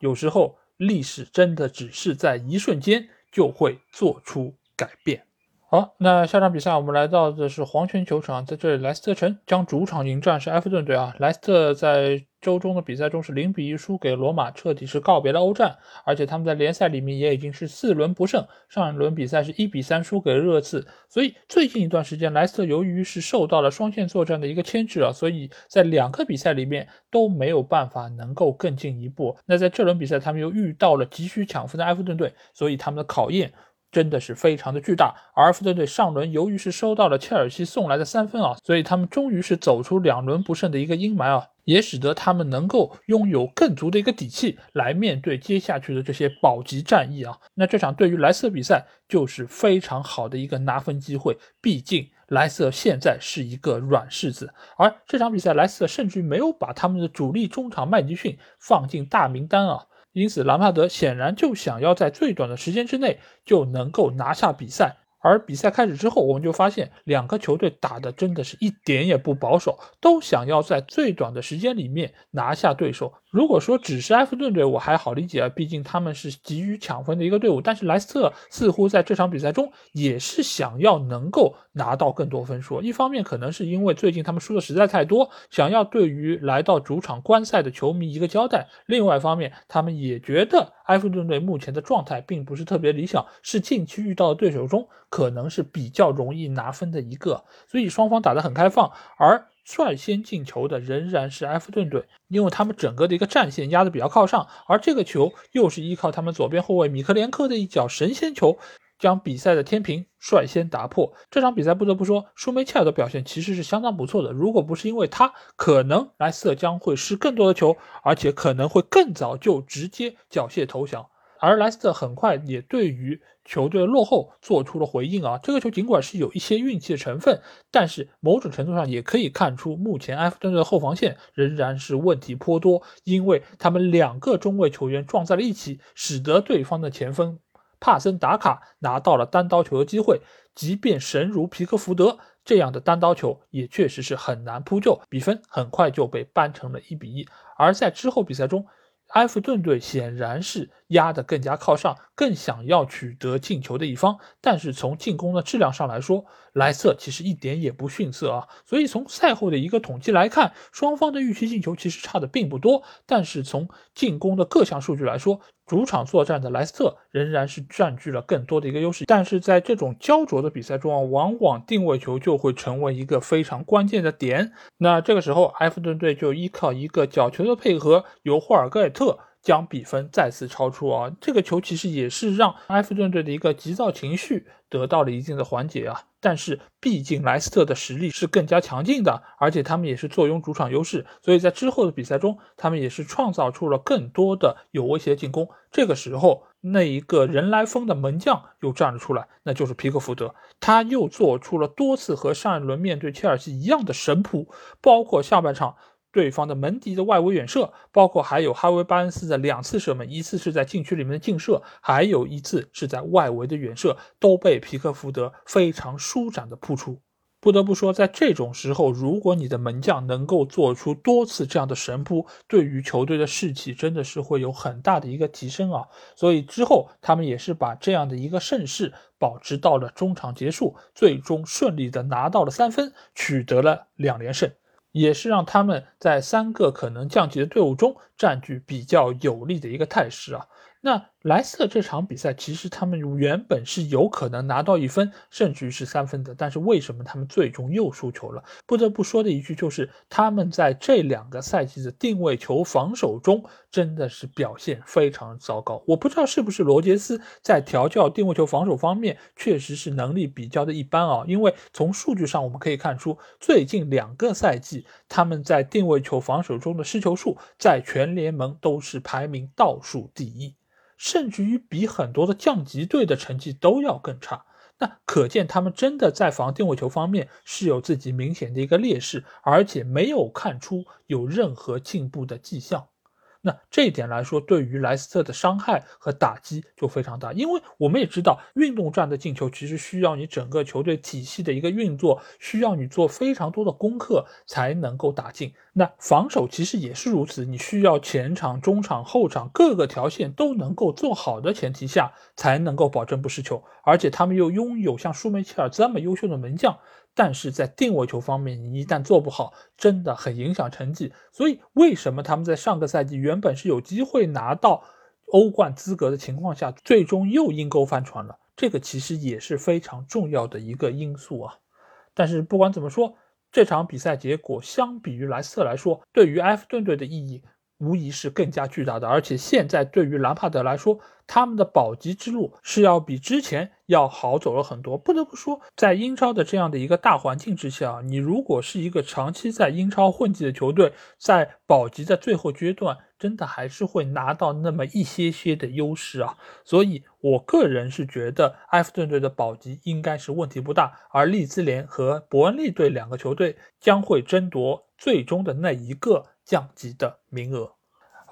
Speaker 1: 有时候历史真的只是在一瞬间就会做出改变。好，那下场比赛我们来到的是黄泉球场，在这里莱斯特城将主场迎战是埃弗顿队啊。莱斯特在周中的比赛中是零比一输给罗马，彻底是告别了欧战，而且他们在联赛里面也已经是四轮不胜，上一轮比赛是一比三输给热刺，所以最近一段时间莱斯特由于是受到了双线作战的一个牵制啊，所以在两个比赛里面都没有办法能够更进一步。那在这轮比赛他们又遇到了急需抢分的埃弗顿队，所以他们的考验。真的是非常的巨大，而埃弗顿队上轮由于是收到了切尔西送来的三分啊，所以他们终于是走出两轮不胜的一个阴霾啊，也使得他们能够拥有更足的一个底气来面对接下去的这些保级战役啊。那这场对于莱斯特比赛就是非常好的一个拿分机会，毕竟莱斯特现在是一个软柿子，而这场比赛莱斯特甚至没有把他们的主力中场麦迪逊放进大名单啊。因此，兰帕德显然就想要在最短的时间之内就能够拿下比赛。而比赛开始之后，我们就发现两个球队打的真的是一点也不保守，都想要在最短的时间里面拿下对手。如果说只是埃弗顿队，我还好理解啊，毕竟他们是急于抢分的一个队伍。但是莱斯特似乎在这场比赛中也是想要能够拿到更多分数。一方面可能是因为最近他们输的实在太多，想要对于来到主场观赛的球迷一个交代；另外一方面，他们也觉得埃弗顿队目前的状态并不是特别理想，是近期遇到的对手中。可能是比较容易拿分的一个，所以双方打得很开放，而率先进球的仍然是埃弗顿队，因为他们整个的一个战线压得比较靠上，而这个球又是依靠他们左边后卫米克连科的一脚神仙球，将比赛的天平率先打破。这场比赛不得不说，舒梅切尔的表现其实是相当不错的，如果不是因为他，可能莱斯特将会失更多的球，而且可能会更早就直接缴械投降。而莱斯特很快也对于球队的落后做出了回应啊，这个球尽管是有一些运气的成分，但是某种程度上也可以看出，目前埃弗顿队的后防线仍然是问题颇多，因为他们两个中卫球员撞在了一起，使得对方的前锋帕森达卡拿到了单刀球的机会，即便神如皮克福德这样的单刀球也确实是很难扑救，比分很快就被扳成了一比一，而在之后比赛中。埃弗顿队显然是压得更加靠上，更想要取得进球的一方。但是从进攻的质量上来说，莱瑟其实一点也不逊色啊。所以从赛后的一个统计来看，双方的预期进球其实差的并不多。但是从进攻的各项数据来说，主场作战的莱斯特仍然是占据了更多的一个优势，但是在这种焦灼的比赛中啊，往往定位球就会成为一个非常关键的点。那这个时候，埃弗顿队就依靠一个角球的配合，由霍尔格尔特将比分再次超出啊！这个球其实也是让埃弗顿队的一个急躁情绪得到了一定的缓解啊。但是毕竟莱斯特的实力是更加强劲的，而且他们也是坐拥主场优势，所以在之后的比赛中，他们也是创造出了更多的有威胁进攻。这个时候，那一个人来疯的门将又站了出来，那就是皮克福德，他又做出了多次和上一轮面对切尔西一样的神扑，包括下半场。对方的门迪的外围远射，包括还有哈维巴恩斯的两次射门，一次是在禁区里面的劲射，还有一次是在外围的远射，都被皮克福德非常舒展的扑出。不得不说，在这种时候，如果你的门将能够做出多次这样的神扑，对于球队的士气真的是会有很大的一个提升啊。所以之后他们也是把这样的一个盛世保持到了中场结束，最终顺利的拿到了三分，取得了两连胜。也是让他们在三个可能降级的队伍中占据比较有利的一个态势啊。那莱斯特这场比赛，其实他们原本是有可能拿到一分，甚至于是三分的，但是为什么他们最终又输球了？不得不说的一句就是，他们在这两个赛季的定位球防守中真的是表现非常糟糕。我不知道是不是罗杰斯在调教定位球防守方面确实是能力比较的一般啊，因为从数据上我们可以看出，最近两个赛季他们在定位球防守中的失球数在全联盟都是排名倒数第一。甚至于比很多的降级队的成绩都要更差，那可见他们真的在防定位球方面是有自己明显的一个劣势，而且没有看出有任何进步的迹象。那这一点来说，对于莱斯特的伤害和打击就非常大，因为我们也知道，运动战的进球其实需要你整个球队体系的一个运作，需要你做非常多的功课才能够打进。那防守其实也是如此，你需要前场、中场、后场各个条线都能够做好的前提下，才能够保证不失球。而且他们又拥有像舒梅切尔这么优秀的门将。但是在定位球方面，你一旦做不好，真的很影响成绩。所以，为什么他们在上个赛季原本是有机会拿到欧冠资格的情况下，最终又阴沟翻船了？这个其实也是非常重要的一个因素啊。但是不管怎么说，这场比赛结果相比于莱斯特来说，对于埃弗顿队的意义。无疑是更加巨大的，而且现在对于兰帕德来说，他们的保级之路是要比之前要好走了很多。不得不说，在英超的这样的一个大环境之下，你如果是一个长期在英超混迹的球队，在保级的最后阶段，真的还是会拿到那么一些些的优势啊。所以，我个人是觉得埃弗顿队的保级应该是问题不大，而利兹联和伯恩利队两个球队将会争夺最终的那一个。降级的名额。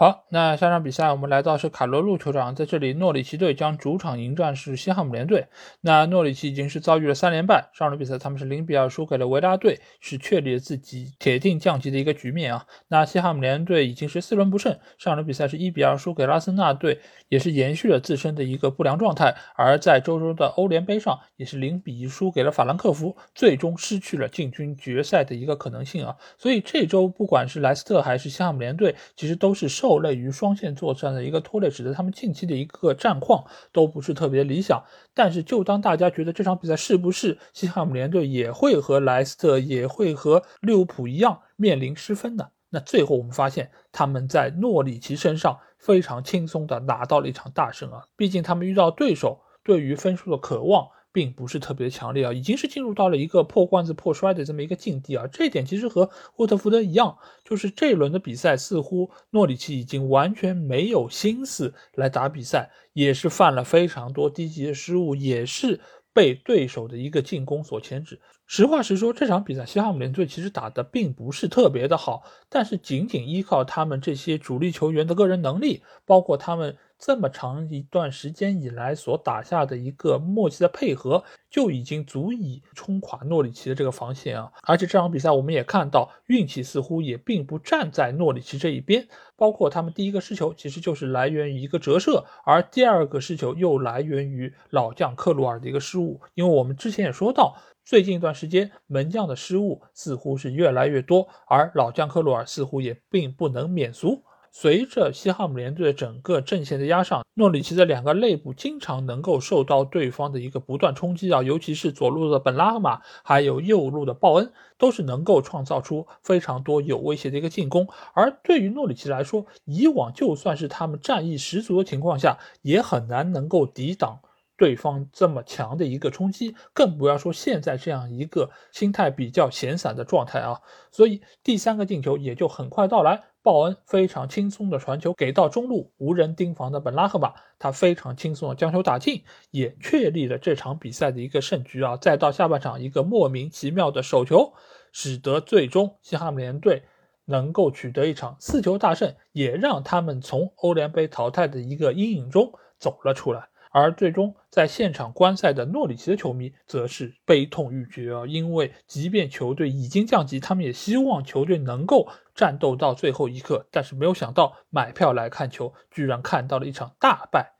Speaker 1: 好，那下场比赛我们来到是卡罗路球场，在这里诺里奇队将主场迎战是西汉姆联队。那诺里奇已经是遭遇了三连败，上轮比赛他们是零比二输给了维拉队，是确立了自己铁定降级的一个局面啊。那西汉姆联队已经是四轮不胜，上轮比赛是一比二输给拉森纳队，也是延续了自身的一个不良状态。而在周周的欧联杯上，也是零比一输给了法兰克福，最终失去了进军决赛的一个可能性啊。所以这周不管是莱斯特还是西汉姆联队，其实都是受。后累于双线作战的一个拖累，使得他们近期的一个战况都不是特别理想。但是，就当大家觉得这场比赛是不是西汉姆联队也会和莱斯特、也会和利物浦一样面临失分呢？那最后我们发现，他们在诺里奇身上非常轻松的拿到了一场大胜啊！毕竟他们遇到对手对于分数的渴望。并不是特别强烈啊，已经是进入到了一个破罐子破摔的这么一个境地啊。这一点其实和沃特福德一样，就是这一轮的比赛似乎诺里奇已经完全没有心思来打比赛，也是犯了非常多低级的失误，也是被对手的一个进攻所牵制。实话实说，这场比赛西汉姆联队其实打的并不是特别的好，但是仅仅依靠他们这些主力球员的个人能力，包括他们。这么长一段时间以来所打下的一个默契的配合，就已经足以冲垮诺里奇的这个防线啊！而且这场比赛我们也看到，运气似乎也并不站在诺里奇这一边。包括他们第一个失球，其实就是来源于一个折射，而第二个失球又来源于老将克鲁尔的一个失误。因为我们之前也说到，最近一段时间门将的失误似乎是越来越多，而老将克鲁尔似乎也并不能免俗。随着西汉姆联队的整个阵线的压上，诺里奇的两个内部经常能够受到对方的一个不断冲击啊，尤其是左路的本拉赫马，还有右路的鲍恩，都是能够创造出非常多有威胁的一个进攻。而对于诺里奇来说，以往就算是他们战意十足的情况下，也很难能够抵挡。对方这么强的一个冲击，更不要说现在这样一个心态比较闲散的状态啊！所以第三个进球也就很快到来。鲍恩非常轻松的传球给到中路无人盯防的本拉赫马，他非常轻松的将球打进，也确立了这场比赛的一个胜局啊！再到下半场一个莫名其妙的手球，使得最终西汉姆联队能够取得一场四球大胜，也让他们从欧联杯淘汰的一个阴影中走了出来。而最终在现场观赛的诺里奇的球迷则是悲痛欲绝啊！因为即便球队已经降级，他们也希望球队能够战斗到最后一刻。但是没有想到买票来看球，居然看到了一场大败，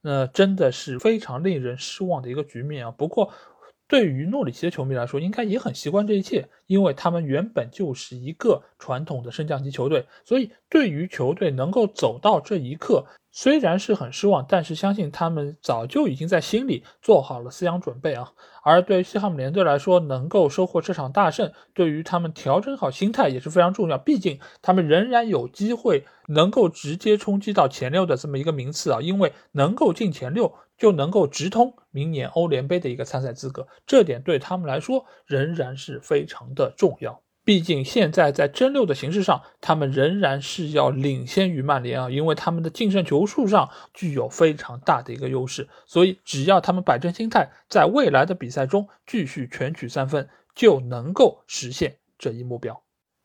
Speaker 1: 那真的是非常令人失望的一个局面啊！不过，对于诺里奇的球迷来说，应该也很习惯这一切，因为他们原本就是一个传统的升降级球队，所以对于球队能够走到这一刻。虽然是很失望，但是相信他们早就已经在心里做好了思想准备啊。而对于西汉姆联队来说，能够收获这场大胜，对于他们调整好心态也是非常重要。毕竟他们仍然有机会能够直接冲击到前六的这么一个名次啊，因为能够进前六，就能够直通明年欧联杯的一个参赛资格，这点对他们来说仍然是非常的重要。毕竟现在在争六的形式上，他们仍然是要领先于曼联啊，因为他们的净胜球数上具有非常大的一个优势，所以只要他们摆正心态，在未来的比赛中继续全取三分，就能够实现这一目标。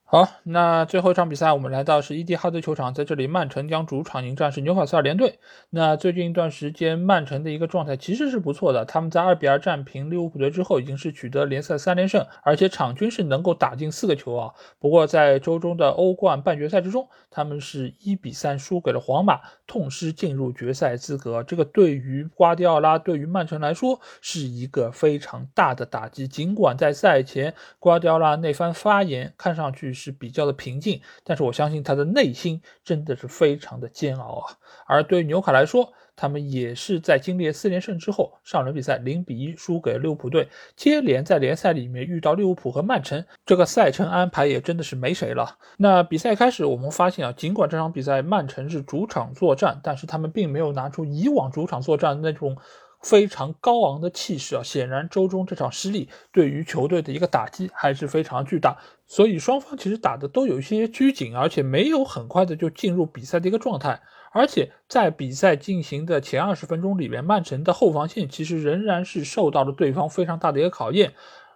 Speaker 1: 好，那最后一场比赛，我们来到是伊蒂哈德球场，在这里，曼城将主场迎战是纽卡斯尔联队。那最近一段时间，曼城的一个状态其实是不错的，他们在二比二战平利物浦队之后，已经是取得联赛三连胜，而且场均是能够打进四个球啊。不过在周中的欧冠半决赛之中，他们是一比三输给了皇马，痛失进入决赛资格。这个对于瓜迪奥拉，对于曼城来说，是一个非常大的打击。尽管在赛前瓜迪奥拉那番发言看上去，是比较的平静，但是我相信他的内心真的是非常的煎熬啊。而对于纽卡来说，他们也是在经历四连胜之后，上轮比赛零比一输给利物浦队，接连在联赛里面遇到利物浦和曼城，这个赛程安排也真的是没谁了。那比赛开始，我们发现啊，尽管这场比赛曼城是主场作战，但是他们并没有拿出以往主场作战那种。非常高昂的气势啊！显然周中这场失利对于球队的一个打击还是非常巨大，所以双方其实打的都有一些拘谨，而且没有很快的就进入比赛的一个状态。而且在比赛进行的前二十分钟里面，曼城的后防线其实仍然是受到了对方非常大的一个考验。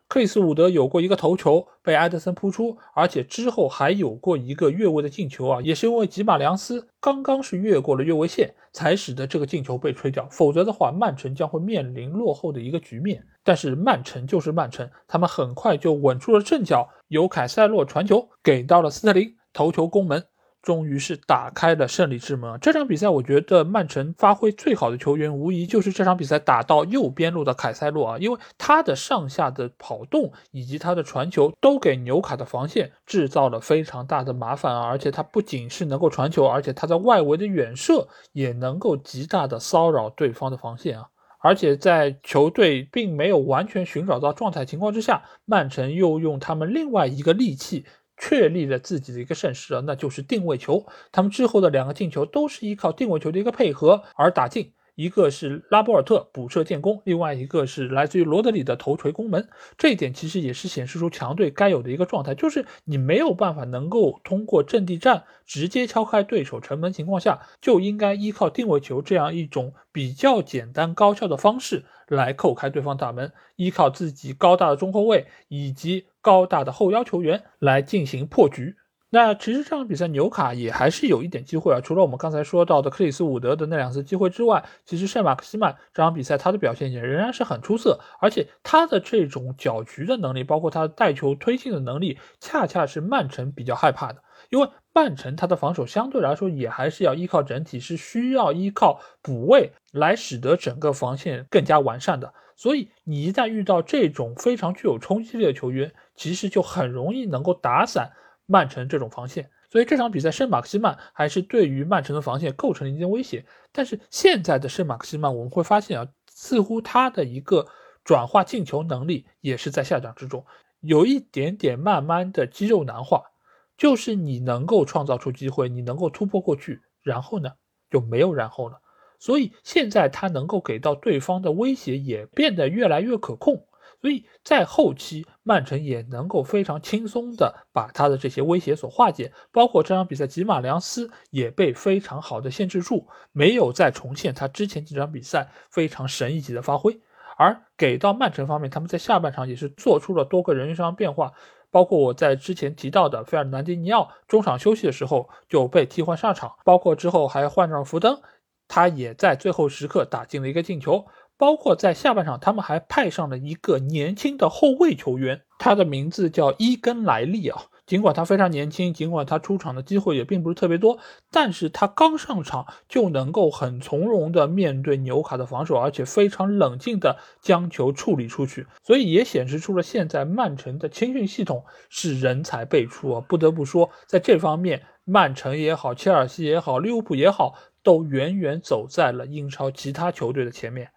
Speaker 1: 克里斯伍德有过一个头球被埃德森扑出，而且之后还有过一个越位的进球啊，也是因为吉马良斯刚刚是越过了越位线，才使得这个进球被吹掉。否则的话，曼城将会面临落后的一个局面。但是曼城就是曼城，他们很快就稳住了阵脚，由凯塞洛传球给到了斯特林，头球攻门。终于是打开了胜利之门。这场比赛，我觉得曼城发挥最好的球员，无疑就是这场比赛打到右边路的凯塞洛啊，因为他的上下的跑动以及他的传球，都给纽卡的防线制造了非常大的麻烦啊。而且他不仅是能够传球，而且他在外围的远射也能够极大的骚扰对方的防线啊。而且在球队并没有完全寻找到状态情况之下，曼城又用他们另外一个利器。确立了自己的一个盛世啊，那就是定位球。他们之后的两个进球都是依靠定位球的一个配合而打进。一个是拉波尔特补射建功，另外一个是来自于罗德里的头锤攻门。这一点其实也是显示出强队该有的一个状态，就是你没有办法能够通过阵地战直接敲开对手城门情况下，就应该依靠定位球这样一种比较简单高效的方式来扣开对方大门，依靠自己高大的中后卫以及高大的后腰球员来进行破局。那其实这场比赛纽卡也还是有一点机会啊，除了我们刚才说到的克里斯伍德的那两次机会之外，其实圣马克西曼这场比赛他的表现也仍然是很出色，而且他的这种搅局的能力，包括他带球推进的能力，恰恰是曼城比较害怕的，因为曼城他的防守相对来说也还是要依靠整体，是需要依靠补位来使得整个防线更加完善的，所以你一旦遇到这种非常具有冲击力的球员，其实就很容易能够打散。曼城这种防线，所以这场比赛圣马克西曼还是对于曼城的防线构成了一定威胁。但是现在的圣马克西曼，我们会发现啊，似乎他的一个转化进球能力也是在下降之中，有一点点慢慢的肌肉男化，就是你能够创造出机会，你能够突破过去，然后呢就没有然后了。所以现在他能够给到对方的威胁也变得越来越可控。所以在后期，曼城也能够非常轻松的把他的这些威胁所化解，包括这场比赛，吉马良斯也被非常好的限制住，没有再重现他之前几场比赛非常神一级的发挥。而给到曼城方面，他们在下半场也是做出了多个人员上的变化，包括我在之前提到的费尔南迪尼奥中场休息的时候就被替换上场，包括之后还换上福登，他也在最后时刻打进了一个进球。包括在下半场，他们还派上了一个年轻的后卫球员，他的名字叫伊根莱利啊。尽管他非常年轻，尽管他出场的机会也并不是特别多，但是他刚上场就能够很从容的面对纽卡的防守，而且非常冷静的将球处理出去，所以也显示出了现在曼城的青训系统是人才辈出啊。不得不说，在这方面，曼城也好，切尔西也好，利物浦也好，都远远走在了英超其他球队的前面。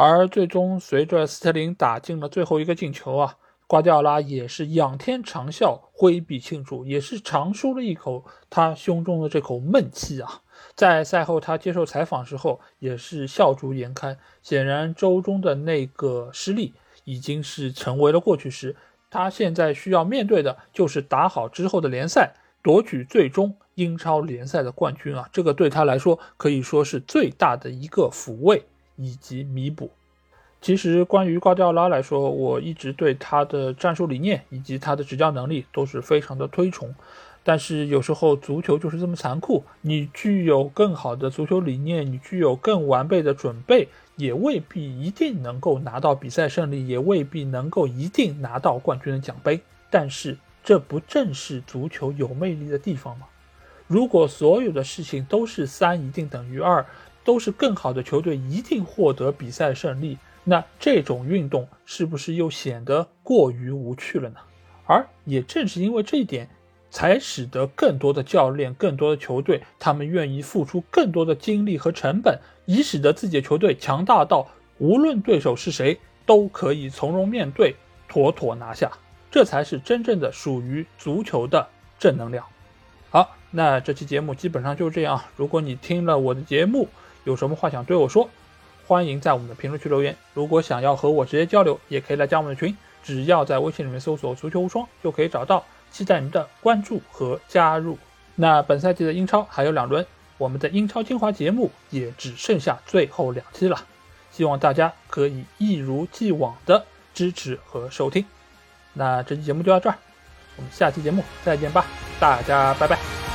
Speaker 1: 而最终，随着斯特林打进了最后一个进球啊，瓜迪奥拉也是仰天长啸，挥臂庆祝，也是长舒了一口他胸中的这口闷气啊。在赛后他接受采访时候，也是笑逐颜开。显然，周中的那个失利已经是成为了过去时，他现在需要面对的就是打好之后的联赛，夺取最终英超联赛的冠军啊！这个对他来说可以说是最大的一个抚慰。以及弥补。其实，关于瓜迪奥拉来说，我一直对他的战术理念以及他的执教能力都是非常的推崇。但是，有时候足球就是这么残酷，你具有更好的足球理念，你具有更完备的准备，也未必一定能够拿到比赛胜利，也未必能够一定拿到冠军的奖杯。但是，这不正是足球有魅力的地方吗？如果所有的事情都是三一定等于二。都是更好的球队一定获得比赛胜利，那这种运动是不是又显得过于无趣了呢？而也正是因为这一点，才使得更多的教练、更多的球队，他们愿意付出更多的精力和成本，以使得自己的球队强大到无论对手是谁都可以从容面对，妥妥拿下。这才是真正的属于足球的正能量。好，那这期节目基本上就这样。如果你听了我的节目，有什么话想对我说？欢迎在我们的评论区留言。如果想要和我直接交流，也可以来加我们的群，只要在微信里面搜索“足球无双”就可以找到。期待您的关注和加入。那本赛季的英超还有两轮，我们的英超精华节目也只剩下最后两期了，希望大家可以一如既往的支持和收听。那这期节目就到这儿，我们下期节目再见吧，大家拜拜。